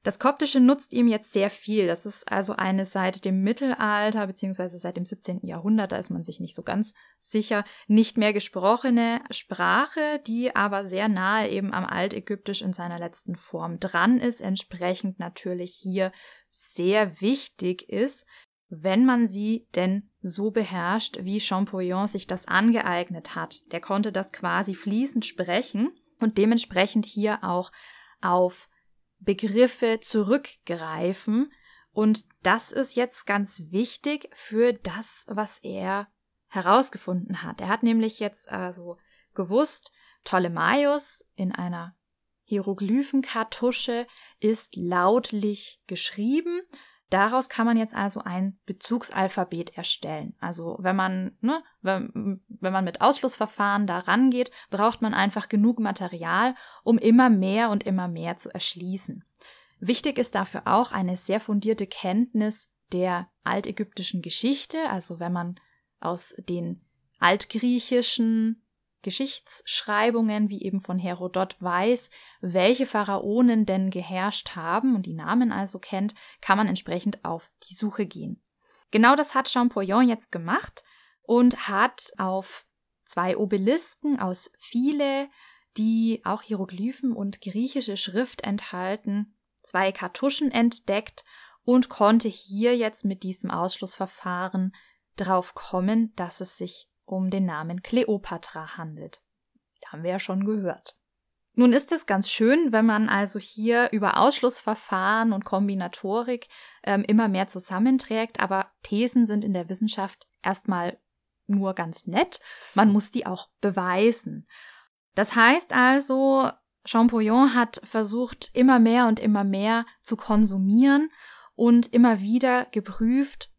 Das Koptische nutzt ihm jetzt sehr viel. Das ist also eine seit dem Mittelalter beziehungsweise seit dem 17. Jahrhundert, da ist man sich nicht so ganz sicher, nicht mehr gesprochene Sprache, die aber sehr nahe eben am Altägyptisch in seiner letzten Form dran ist, entsprechend natürlich hier sehr wichtig ist, wenn man sie denn so beherrscht, wie Champollion sich das angeeignet hat. Der konnte das quasi fließend sprechen und dementsprechend hier auch auf Begriffe zurückgreifen. Und das ist jetzt ganz wichtig für das, was er herausgefunden hat. Er hat nämlich jetzt also gewusst, Ptolemaios in einer Hieroglyphenkartusche ist lautlich geschrieben Daraus kann man jetzt also ein Bezugsalphabet erstellen. Also wenn man, ne, wenn, wenn man mit Ausschlussverfahren da rangeht, braucht man einfach genug Material, um immer mehr und immer mehr zu erschließen. Wichtig ist dafür auch eine sehr fundierte Kenntnis der altägyptischen Geschichte, also wenn man aus den altgriechischen Geschichtsschreibungen, wie eben von Herodot weiß, welche Pharaonen denn geherrscht haben und die Namen also kennt, kann man entsprechend auf die Suche gehen. Genau das hat Champollion jetzt gemacht und hat auf zwei Obelisken aus viele, die auch Hieroglyphen und griechische Schrift enthalten, zwei Kartuschen entdeckt und konnte hier jetzt mit diesem Ausschlussverfahren drauf kommen, dass es sich um den Namen Kleopatra handelt. Haben wir ja schon gehört. Nun ist es ganz schön, wenn man also hier über Ausschlussverfahren und Kombinatorik ähm, immer mehr zusammenträgt, aber Thesen sind in der Wissenschaft erstmal nur ganz nett. Man muss die auch beweisen. Das heißt also, Champollion hat versucht, immer mehr und immer mehr zu konsumieren und immer wieder geprüft,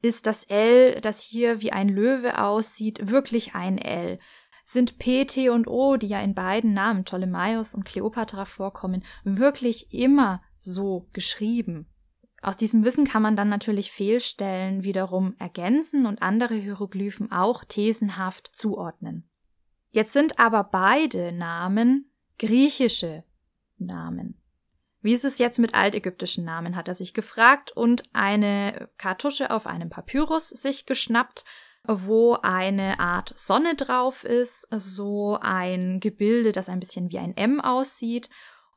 ist das L, das hier wie ein Löwe aussieht, wirklich ein L? Sind P, T und O, die ja in beiden Namen Ptolemaios und Kleopatra vorkommen, wirklich immer so geschrieben? Aus diesem Wissen kann man dann natürlich Fehlstellen wiederum ergänzen und andere Hieroglyphen auch thesenhaft zuordnen. Jetzt sind aber beide Namen griechische Namen. Wie ist es jetzt mit altägyptischen Namen, hat er sich gefragt und eine Kartusche auf einem Papyrus sich geschnappt, wo eine Art Sonne drauf ist, so ein Gebilde, das ein bisschen wie ein M aussieht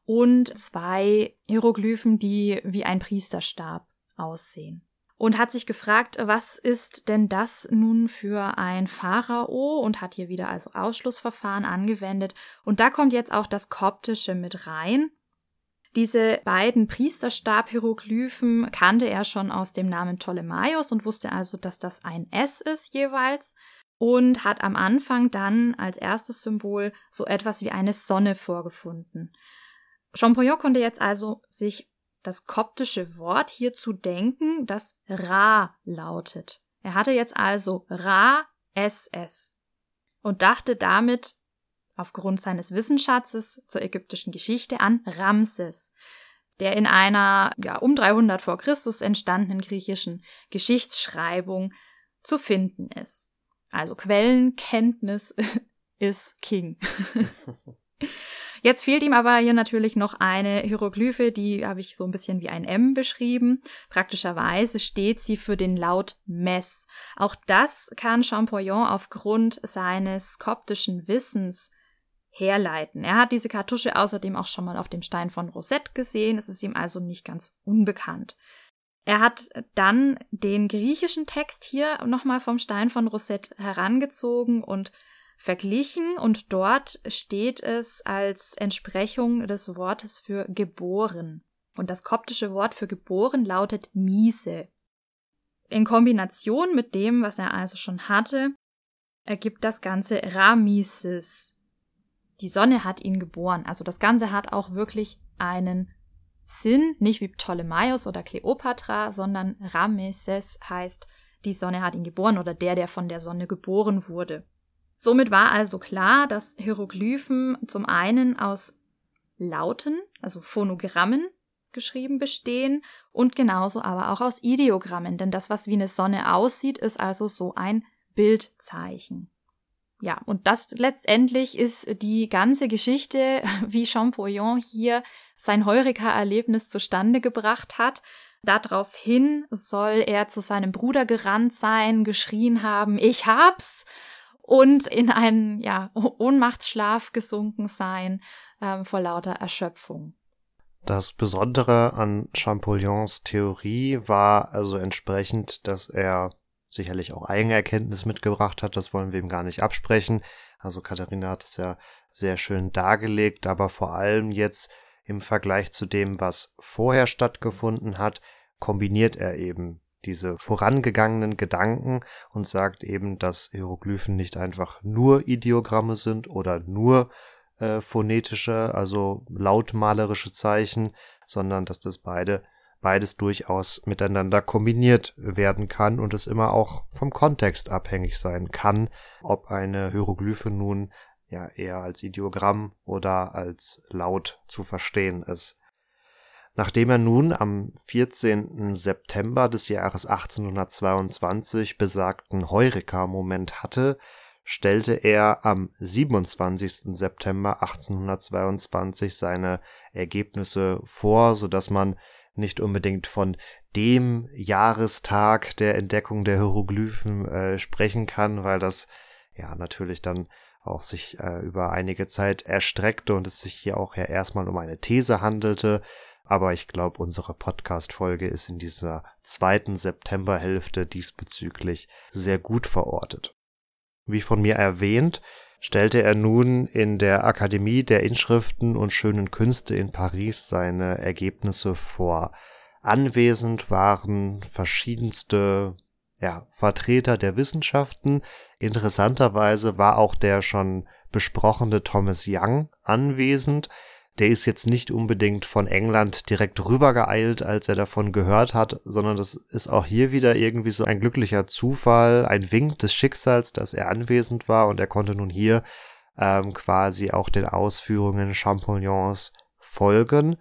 und zwei Hieroglyphen, die wie ein Priesterstab aussehen. Und hat sich gefragt, was ist denn das nun für ein Pharao und hat hier wieder also Ausschlussverfahren angewendet. Und da kommt jetzt auch das Koptische mit rein. Diese beiden Priesterstab-Hieroglyphen kannte er schon aus dem Namen Ptolemaios und wusste also, dass das ein S ist jeweils und hat am Anfang dann als erstes Symbol so etwas wie eine Sonne vorgefunden. Champollion konnte jetzt also sich das koptische Wort hierzu denken, das Ra lautet. Er hatte jetzt also Ra SS und dachte damit aufgrund seines Wissensschatzes zur ägyptischen Geschichte an Ramses, der in einer ja, um 300 vor Christus entstandenen griechischen Geschichtsschreibung zu finden ist. Also Quellenkenntnis ist King. Jetzt fehlt ihm aber hier natürlich noch eine Hieroglyphe, die habe ich so ein bisschen wie ein M beschrieben. Praktischerweise steht sie für den Laut Mess. Auch das kann Champollion aufgrund seines koptischen Wissens herleiten. Er hat diese Kartusche außerdem auch schon mal auf dem Stein von Rosette gesehen, es ist ihm also nicht ganz unbekannt. Er hat dann den griechischen Text hier nochmal vom Stein von Rosette herangezogen und verglichen und dort steht es als Entsprechung des Wortes für geboren. Und das koptische Wort für geboren lautet Miese. In Kombination mit dem, was er also schon hatte, ergibt das Ganze Ramises, die Sonne hat ihn geboren. Also das Ganze hat auch wirklich einen Sinn, nicht wie Ptolemaios oder Kleopatra, sondern Rameses heißt, die Sonne hat ihn geboren oder der, der von der Sonne geboren wurde. Somit war also klar, dass Hieroglyphen zum einen aus Lauten, also Phonogrammen, geschrieben bestehen und genauso aber auch aus Ideogrammen, denn das, was wie eine Sonne aussieht, ist also so ein Bildzeichen. Ja, und das letztendlich ist die ganze Geschichte, wie Champollion hier sein Heureka-Erlebnis zustande gebracht hat. Daraufhin soll er zu seinem Bruder gerannt sein, geschrien haben, ich hab's! Und in einen, ja, Ohnmachtsschlaf gesunken sein, ähm, vor lauter Erschöpfung. Das Besondere an Champollion's Theorie war also entsprechend, dass er sicherlich auch eigene Erkenntnis mitgebracht hat, das wollen wir ihm gar nicht absprechen. Also Katharina hat es ja sehr schön dargelegt, aber vor allem jetzt im Vergleich zu dem, was vorher stattgefunden hat, kombiniert er eben diese vorangegangenen Gedanken und sagt eben, dass Hieroglyphen nicht einfach nur Ideogramme sind oder nur äh, phonetische, also lautmalerische Zeichen, sondern dass das beide beides durchaus miteinander kombiniert werden kann und es immer auch vom Kontext abhängig sein kann, ob eine Hieroglyphe nun ja eher als Ideogramm oder als Laut zu verstehen ist. Nachdem er nun am 14. September des Jahres 1822 besagten Heureka-Moment hatte, stellte er am 27. September 1822 seine Ergebnisse vor, so dass man nicht unbedingt von dem Jahrestag der Entdeckung der Hieroglyphen äh, sprechen kann, weil das ja natürlich dann auch sich äh, über einige Zeit erstreckte und es sich hier auch ja erstmal um eine These handelte. Aber ich glaube, unsere Podcast-Folge ist in dieser zweiten Septemberhälfte diesbezüglich sehr gut verortet. Wie von mir erwähnt, stellte er nun in der Akademie der Inschriften und schönen Künste in Paris seine Ergebnisse vor. Anwesend waren verschiedenste ja, Vertreter der Wissenschaften. Interessanterweise war auch der schon besprochene Thomas Young anwesend. Der ist jetzt nicht unbedingt von England direkt rübergeeilt, als er davon gehört hat, sondern das ist auch hier wieder irgendwie so ein glücklicher Zufall, ein Wink des Schicksals, dass er anwesend war und er konnte nun hier ähm, quasi auch den Ausführungen Champollion's folgen,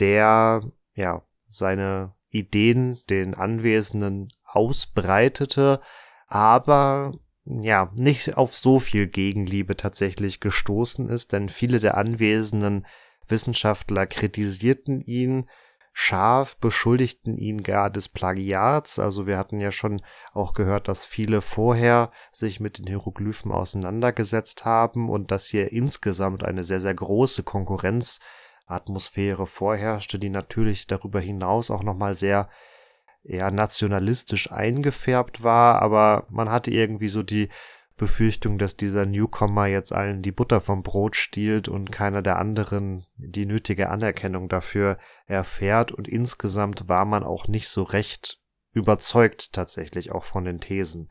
der ja seine Ideen den Anwesenden ausbreitete, aber ja, nicht auf so viel Gegenliebe tatsächlich gestoßen ist, denn viele der anwesenden Wissenschaftler kritisierten ihn scharf, beschuldigten ihn gar des Plagiats. Also wir hatten ja schon auch gehört, dass viele vorher sich mit den Hieroglyphen auseinandergesetzt haben und dass hier insgesamt eine sehr, sehr große Konkurrenzatmosphäre vorherrschte, die natürlich darüber hinaus auch nochmal sehr eher nationalistisch eingefärbt war, aber man hatte irgendwie so die Befürchtung, dass dieser Newcomer jetzt allen die Butter vom Brot stiehlt und keiner der anderen die nötige Anerkennung dafür erfährt und insgesamt war man auch nicht so recht überzeugt tatsächlich auch von den Thesen.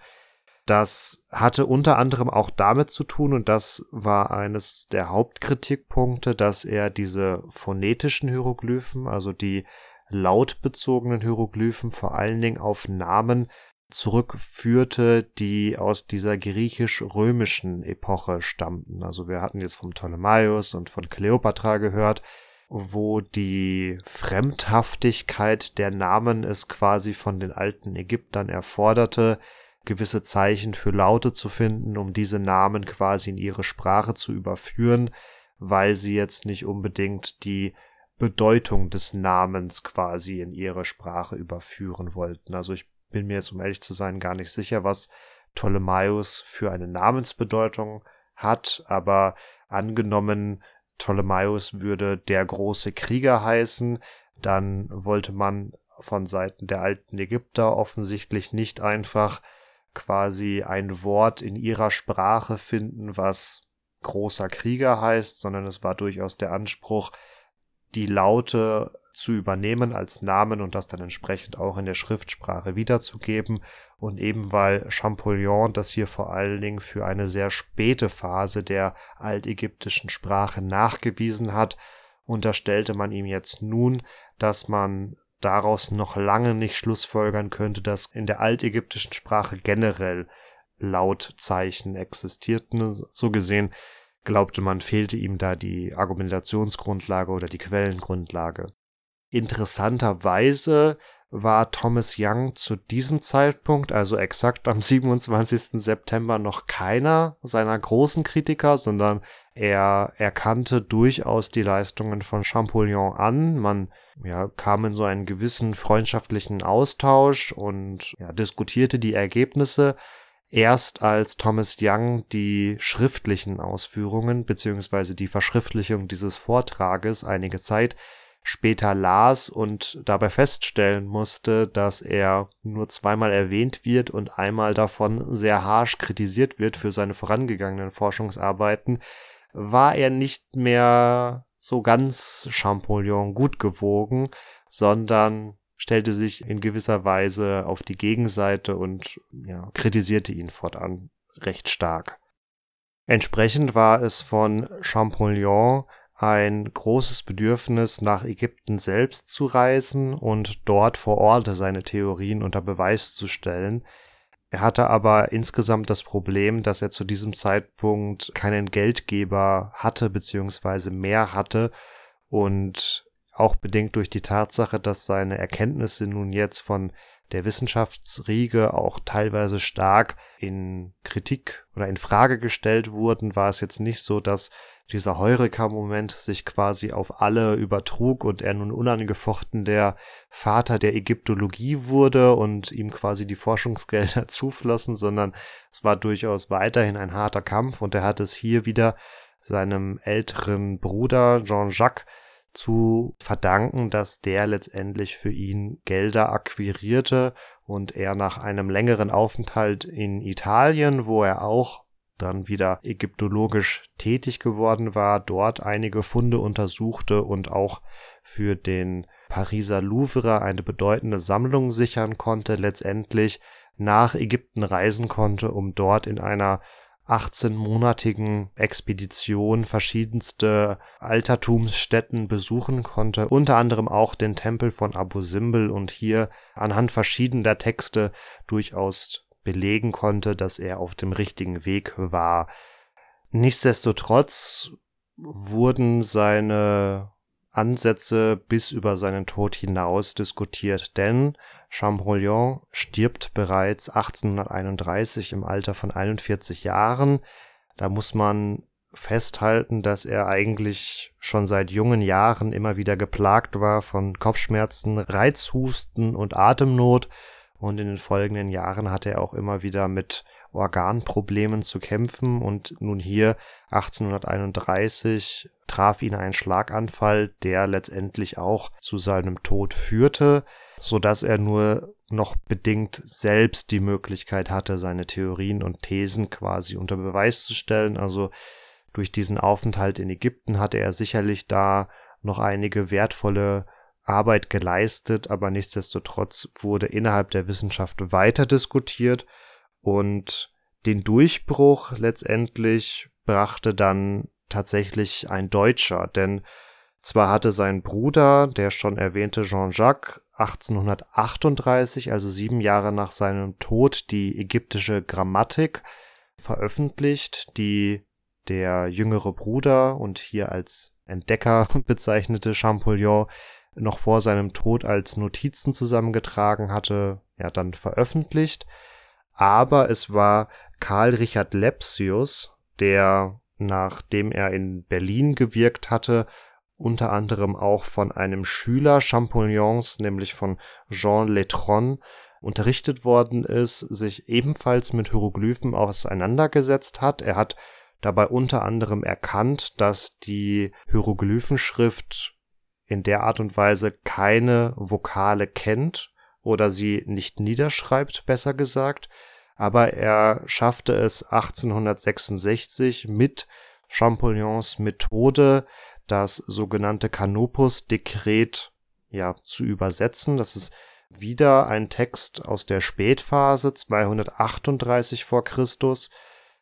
Das hatte unter anderem auch damit zu tun, und das war eines der Hauptkritikpunkte, dass er diese phonetischen Hieroglyphen, also die lautbezogenen Hieroglyphen vor allen Dingen auf Namen zurückführte, die aus dieser griechisch-römischen Epoche stammten. Also wir hatten jetzt vom Ptolemaios und von Kleopatra gehört, wo die Fremdhaftigkeit der Namen es quasi von den alten Ägyptern erforderte, gewisse Zeichen für Laute zu finden, um diese Namen quasi in ihre Sprache zu überführen, weil sie jetzt nicht unbedingt die Bedeutung des Namens quasi in ihre Sprache überführen wollten. Also ich bin mir jetzt, um ehrlich zu sein, gar nicht sicher, was Ptolemaios für eine Namensbedeutung hat, aber angenommen, Ptolemaios würde der große Krieger heißen, dann wollte man von Seiten der alten Ägypter offensichtlich nicht einfach quasi ein Wort in ihrer Sprache finden, was großer Krieger heißt, sondern es war durchaus der Anspruch, die Laute zu übernehmen als Namen und das dann entsprechend auch in der Schriftsprache wiederzugeben. Und eben weil Champollion das hier vor allen Dingen für eine sehr späte Phase der altägyptischen Sprache nachgewiesen hat, unterstellte man ihm jetzt nun, dass man daraus noch lange nicht schlussfolgern könnte, dass in der altägyptischen Sprache generell Lautzeichen existierten. So gesehen glaubte man, fehlte ihm da die Argumentationsgrundlage oder die Quellengrundlage. Interessanterweise war Thomas Young zu diesem Zeitpunkt, also exakt am 27. September, noch keiner seiner großen Kritiker, sondern er erkannte durchaus die Leistungen von Champollion an. Man ja, kam in so einen gewissen freundschaftlichen Austausch und ja, diskutierte die Ergebnisse erst als Thomas Young die schriftlichen Ausführungen beziehungsweise die Verschriftlichung dieses Vortrages einige Zeit später las und dabei feststellen musste, dass er nur zweimal erwähnt wird und einmal davon sehr harsch kritisiert wird für seine vorangegangenen Forschungsarbeiten, war er nicht mehr so ganz Champollion gut gewogen, sondern stellte sich in gewisser Weise auf die Gegenseite und ja, kritisierte ihn fortan recht stark. Entsprechend war es von Champollion ein großes Bedürfnis, nach Ägypten selbst zu reisen und dort vor Ort seine Theorien unter Beweis zu stellen. Er hatte aber insgesamt das Problem, dass er zu diesem Zeitpunkt keinen Geldgeber hatte beziehungsweise mehr hatte und auch bedingt durch die Tatsache, dass seine Erkenntnisse nun jetzt von der Wissenschaftsriege auch teilweise stark in Kritik oder in Frage gestellt wurden, war es jetzt nicht so, dass dieser Heureka-Moment sich quasi auf alle übertrug und er nun unangefochten der Vater der Ägyptologie wurde und ihm quasi die Forschungsgelder zuflossen, sondern es war durchaus weiterhin ein harter Kampf und er hat es hier wieder seinem älteren Bruder Jean-Jacques zu verdanken, dass der letztendlich für ihn Gelder akquirierte und er nach einem längeren Aufenthalt in Italien, wo er auch dann wieder ägyptologisch tätig geworden war, dort einige Funde untersuchte und auch für den Pariser Louvre eine bedeutende Sammlung sichern konnte, letztendlich nach Ägypten reisen konnte, um dort in einer 18-monatigen Expedition verschiedenste Altertumsstätten besuchen konnte, unter anderem auch den Tempel von Abu Simbel und hier anhand verschiedener Texte durchaus belegen konnte, dass er auf dem richtigen Weg war. Nichtsdestotrotz wurden seine Ansätze bis über seinen Tod hinaus diskutiert, denn Champollion stirbt bereits 1831 im Alter von 41 Jahren. Da muss man festhalten, dass er eigentlich schon seit jungen Jahren immer wieder geplagt war von Kopfschmerzen, Reizhusten und Atemnot. Und in den folgenden Jahren hatte er auch immer wieder mit Organproblemen zu kämpfen. Und nun hier 1831 traf ihn ein Schlaganfall, der letztendlich auch zu seinem Tod führte, so dass er nur noch bedingt selbst die Möglichkeit hatte, seine Theorien und Thesen quasi unter Beweis zu stellen. Also durch diesen Aufenthalt in Ägypten hatte er sicherlich da noch einige wertvolle Arbeit geleistet, aber nichtsdestotrotz wurde innerhalb der Wissenschaft weiter diskutiert und den Durchbruch letztendlich brachte dann tatsächlich ein Deutscher, denn zwar hatte sein Bruder, der schon erwähnte Jean-Jacques, 1838, also sieben Jahre nach seinem Tod, die ägyptische Grammatik veröffentlicht, die der jüngere Bruder und hier als Entdecker bezeichnete Champollion noch vor seinem Tod als Notizen zusammengetragen hatte, ja dann veröffentlicht. Aber es war Karl Richard Lepsius, der, nachdem er in Berlin gewirkt hatte, unter anderem auch von einem Schüler Champollion's, nämlich von Jean Letron, unterrichtet worden ist, sich ebenfalls mit Hieroglyphen auseinandergesetzt hat. Er hat dabei unter anderem erkannt, dass die Hieroglyphenschrift in der Art und Weise keine Vokale kennt oder sie nicht niederschreibt, besser gesagt. Aber er schaffte es 1866 mit Champollion's Methode, das sogenannte Canopus-Dekret ja, zu übersetzen. Das ist wieder ein Text aus der Spätphase 238 vor Christus,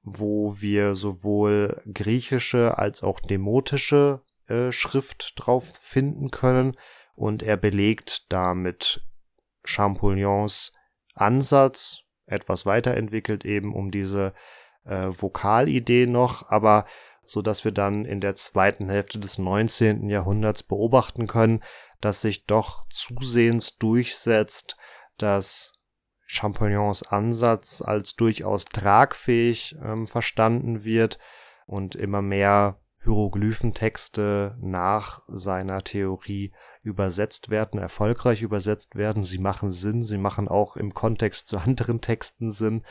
wo wir sowohl griechische als auch demotische äh, Schrift drauf finden können und er belegt damit Champollion's Ansatz, etwas weiterentwickelt eben um diese äh, Vokalidee noch, aber so dass wir dann in der zweiten Hälfte des 19. Jahrhunderts beobachten können, dass sich doch zusehends durchsetzt, dass Champollion's Ansatz als durchaus tragfähig ähm, verstanden wird und immer mehr Hieroglyphentexte nach seiner Theorie übersetzt werden, erfolgreich übersetzt werden. Sie machen Sinn, sie machen auch im Kontext zu anderen Texten Sinn,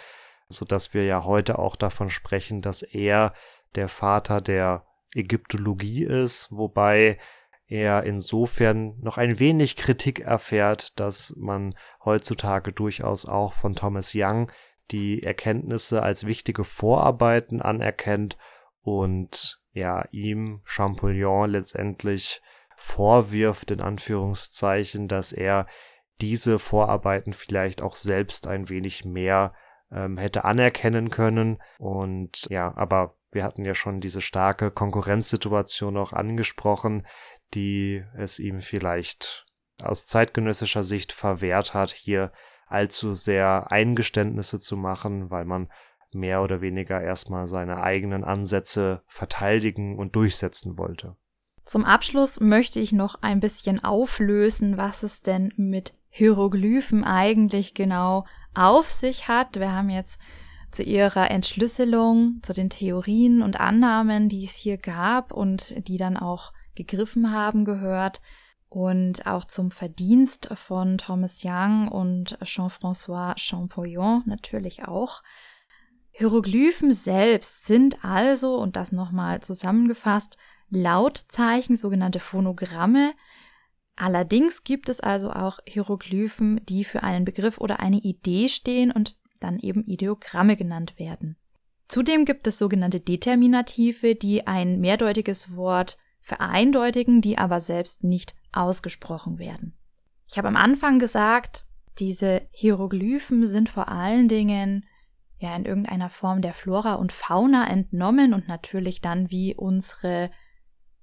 so dass wir ja heute auch davon sprechen, dass er der Vater der Ägyptologie ist, wobei er insofern noch ein wenig Kritik erfährt, dass man heutzutage durchaus auch von Thomas Young die Erkenntnisse als wichtige Vorarbeiten anerkennt und ja ihm Champollion letztendlich vorwirft, in Anführungszeichen, dass er diese Vorarbeiten vielleicht auch selbst ein wenig mehr ähm, hätte anerkennen können. Und ja, aber wir hatten ja schon diese starke Konkurrenzsituation auch angesprochen, die es ihm vielleicht aus zeitgenössischer Sicht verwehrt hat, hier allzu sehr Eingeständnisse zu machen, weil man mehr oder weniger erstmal seine eigenen Ansätze verteidigen und durchsetzen wollte. Zum Abschluss möchte ich noch ein bisschen auflösen, was es denn mit Hieroglyphen eigentlich genau auf sich hat. Wir haben jetzt zu ihrer Entschlüsselung, zu den Theorien und Annahmen, die es hier gab und die dann auch gegriffen haben, gehört und auch zum Verdienst von Thomas Young und Jean-François Champollion natürlich auch. Hieroglyphen selbst sind also, und das nochmal zusammengefasst, Lautzeichen, sogenannte Phonogramme. Allerdings gibt es also auch Hieroglyphen, die für einen Begriff oder eine Idee stehen und dann eben Ideogramme genannt werden. Zudem gibt es sogenannte Determinative, die ein mehrdeutiges Wort vereindeutigen, die aber selbst nicht ausgesprochen werden. Ich habe am Anfang gesagt, diese Hieroglyphen sind vor allen Dingen ja in irgendeiner Form der Flora und Fauna entnommen und natürlich dann wie unsere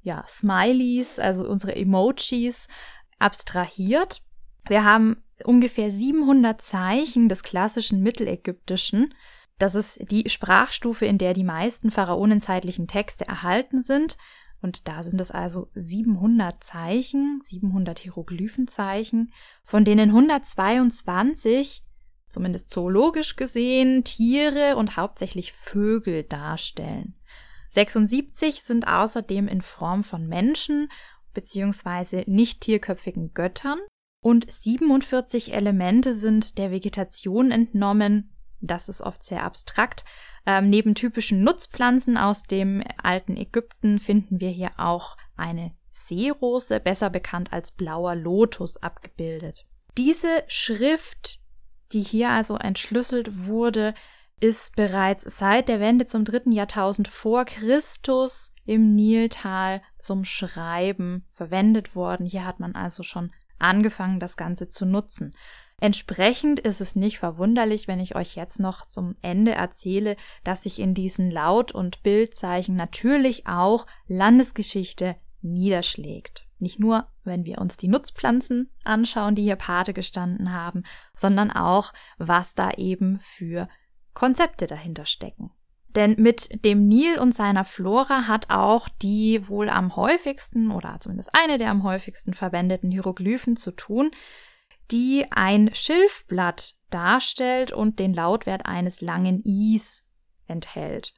ja Smileys, also unsere Emojis abstrahiert. Wir haben ungefähr 700 Zeichen des klassischen Mittelägyptischen. Das ist die Sprachstufe, in der die meisten pharaonenzeitlichen Texte erhalten sind. Und da sind es also 700 Zeichen, 700 Hieroglyphenzeichen, von denen 122, zumindest zoologisch gesehen, Tiere und hauptsächlich Vögel darstellen. 76 sind außerdem in Form von Menschen bzw. nicht tierköpfigen Göttern und 47 Elemente sind der Vegetation entnommen. Das ist oft sehr abstrakt. Ähm, neben typischen Nutzpflanzen aus dem alten Ägypten finden wir hier auch eine Seerose, besser bekannt als blauer Lotus, abgebildet. Diese Schrift, die hier also entschlüsselt wurde, ist bereits seit der Wende zum dritten Jahrtausend vor Christus im Niltal zum Schreiben verwendet worden. Hier hat man also schon angefangen, das Ganze zu nutzen. Entsprechend ist es nicht verwunderlich, wenn ich euch jetzt noch zum Ende erzähle, dass sich in diesen Laut- und Bildzeichen natürlich auch Landesgeschichte niederschlägt. Nicht nur, wenn wir uns die Nutzpflanzen anschauen, die hier Pate gestanden haben, sondern auch, was da eben für Konzepte dahinter stecken. Denn mit dem Nil und seiner Flora hat auch die wohl am häufigsten oder zumindest eine der am häufigsten verwendeten Hieroglyphen zu tun, die ein Schilfblatt darstellt und den Lautwert eines langen Is enthält.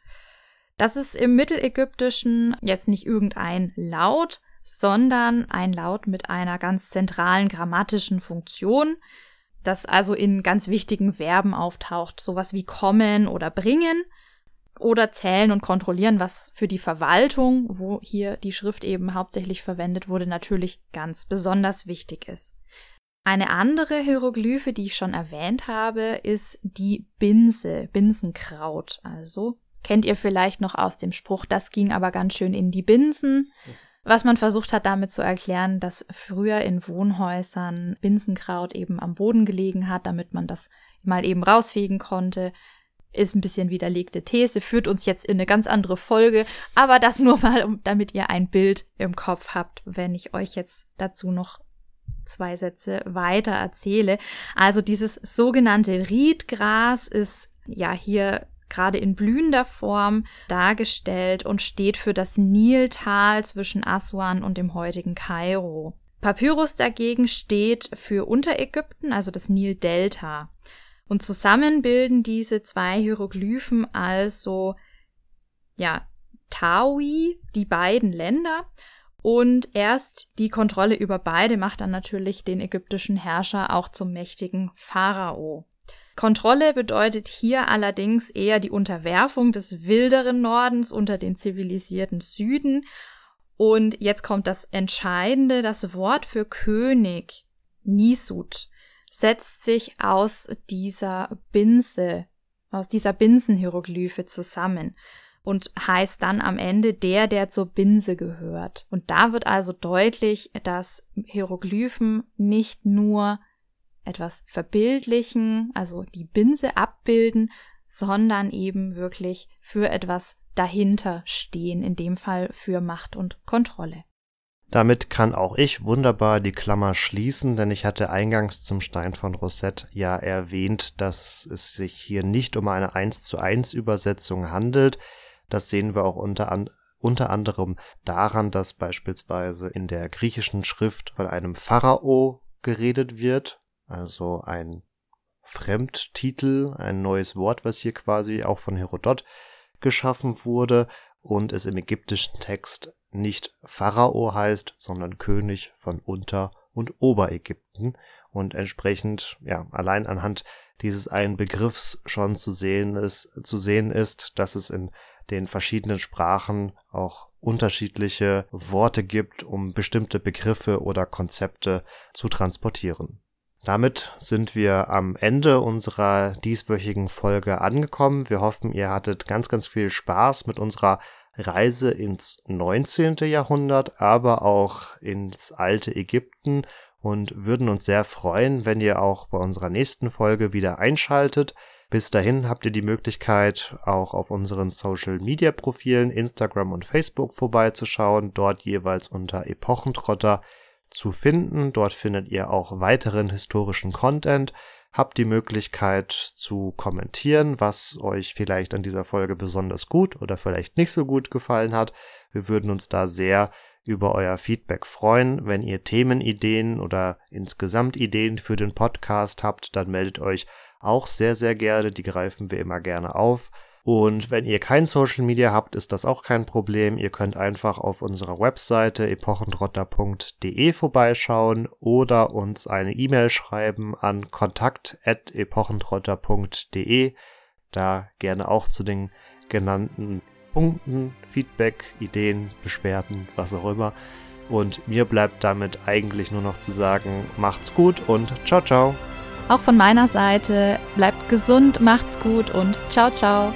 Das ist im Mittelägyptischen jetzt nicht irgendein Laut, sondern ein Laut mit einer ganz zentralen grammatischen Funktion, das also in ganz wichtigen Verben auftaucht, sowas wie kommen oder bringen oder zählen und kontrollieren, was für die Verwaltung, wo hier die Schrift eben hauptsächlich verwendet wurde, natürlich ganz besonders wichtig ist. Eine andere Hieroglyphe, die ich schon erwähnt habe, ist die Binse, Binsenkraut. Also kennt ihr vielleicht noch aus dem Spruch, das ging aber ganz schön in die Binsen. Was man versucht hat damit zu erklären, dass früher in Wohnhäusern Binsenkraut eben am Boden gelegen hat, damit man das mal eben rausfegen konnte. Ist ein bisschen widerlegte These, führt uns jetzt in eine ganz andere Folge, aber das nur mal, damit ihr ein Bild im Kopf habt, wenn ich euch jetzt dazu noch zwei Sätze weiter erzähle. Also dieses sogenannte Riedgras ist ja hier gerade in blühender Form dargestellt und steht für das Niltal zwischen Aswan und dem heutigen Kairo. Papyrus dagegen steht für Unterägypten, also das Nildelta. Und zusammen bilden diese zwei Hieroglyphen also, ja, Taui, die beiden Länder. Und erst die Kontrolle über beide macht dann natürlich den ägyptischen Herrscher auch zum mächtigen Pharao. Kontrolle bedeutet hier allerdings eher die Unterwerfung des wilderen Nordens unter den zivilisierten Süden. Und jetzt kommt das Entscheidende, das Wort für König, Nisut, setzt sich aus dieser Binse, aus dieser Binsenhieroglyphe zusammen und heißt dann am Ende der, der zur Binse gehört. Und da wird also deutlich, dass Hieroglyphen nicht nur etwas verbildlichen, also die Binse abbilden, sondern eben wirklich für etwas dahinter stehen, in dem Fall für Macht und Kontrolle. Damit kann auch ich wunderbar die Klammer schließen, denn ich hatte eingangs zum Stein von Rosette ja erwähnt, dass es sich hier nicht um eine 1 zu 1 Übersetzung handelt. Das sehen wir auch unter, an, unter anderem daran, dass beispielsweise in der griechischen Schrift von einem Pharao geredet wird, also ein Fremdtitel, ein neues Wort, was hier quasi auch von Herodot geschaffen wurde und es im ägyptischen Text nicht Pharao heißt, sondern König von Unter- und Oberägypten und entsprechend, ja, allein anhand dieses einen Begriffs schon zu sehen ist, zu sehen ist, dass es in den verschiedenen Sprachen auch unterschiedliche Worte gibt, um bestimmte Begriffe oder Konzepte zu transportieren. Damit sind wir am Ende unserer dieswöchigen Folge angekommen. Wir hoffen, ihr hattet ganz, ganz viel Spaß mit unserer Reise ins 19. Jahrhundert, aber auch ins alte Ägypten und würden uns sehr freuen, wenn ihr auch bei unserer nächsten Folge wieder einschaltet. Bis dahin habt ihr die Möglichkeit, auch auf unseren Social Media Profilen Instagram und Facebook vorbeizuschauen, dort jeweils unter Epochentrotter zu finden. Dort findet ihr auch weiteren historischen Content. Habt die Möglichkeit zu kommentieren, was euch vielleicht an dieser Folge besonders gut oder vielleicht nicht so gut gefallen hat. Wir würden uns da sehr über euer Feedback freuen. Wenn ihr Themenideen oder insgesamt Ideen für den Podcast habt, dann meldet euch auch sehr, sehr gerne. Die greifen wir immer gerne auf. Und wenn ihr kein Social Media habt, ist das auch kein Problem. Ihr könnt einfach auf unserer Webseite epochentrotter.de vorbeischauen oder uns eine E-Mail schreiben an kontakt.epochentrotter.de. Da gerne auch zu den genannten Punkten, Feedback, Ideen, Beschwerden, was auch immer. Und mir bleibt damit eigentlich nur noch zu sagen, macht's gut und ciao, ciao. Auch von meiner Seite, bleibt gesund, macht's gut und ciao, ciao.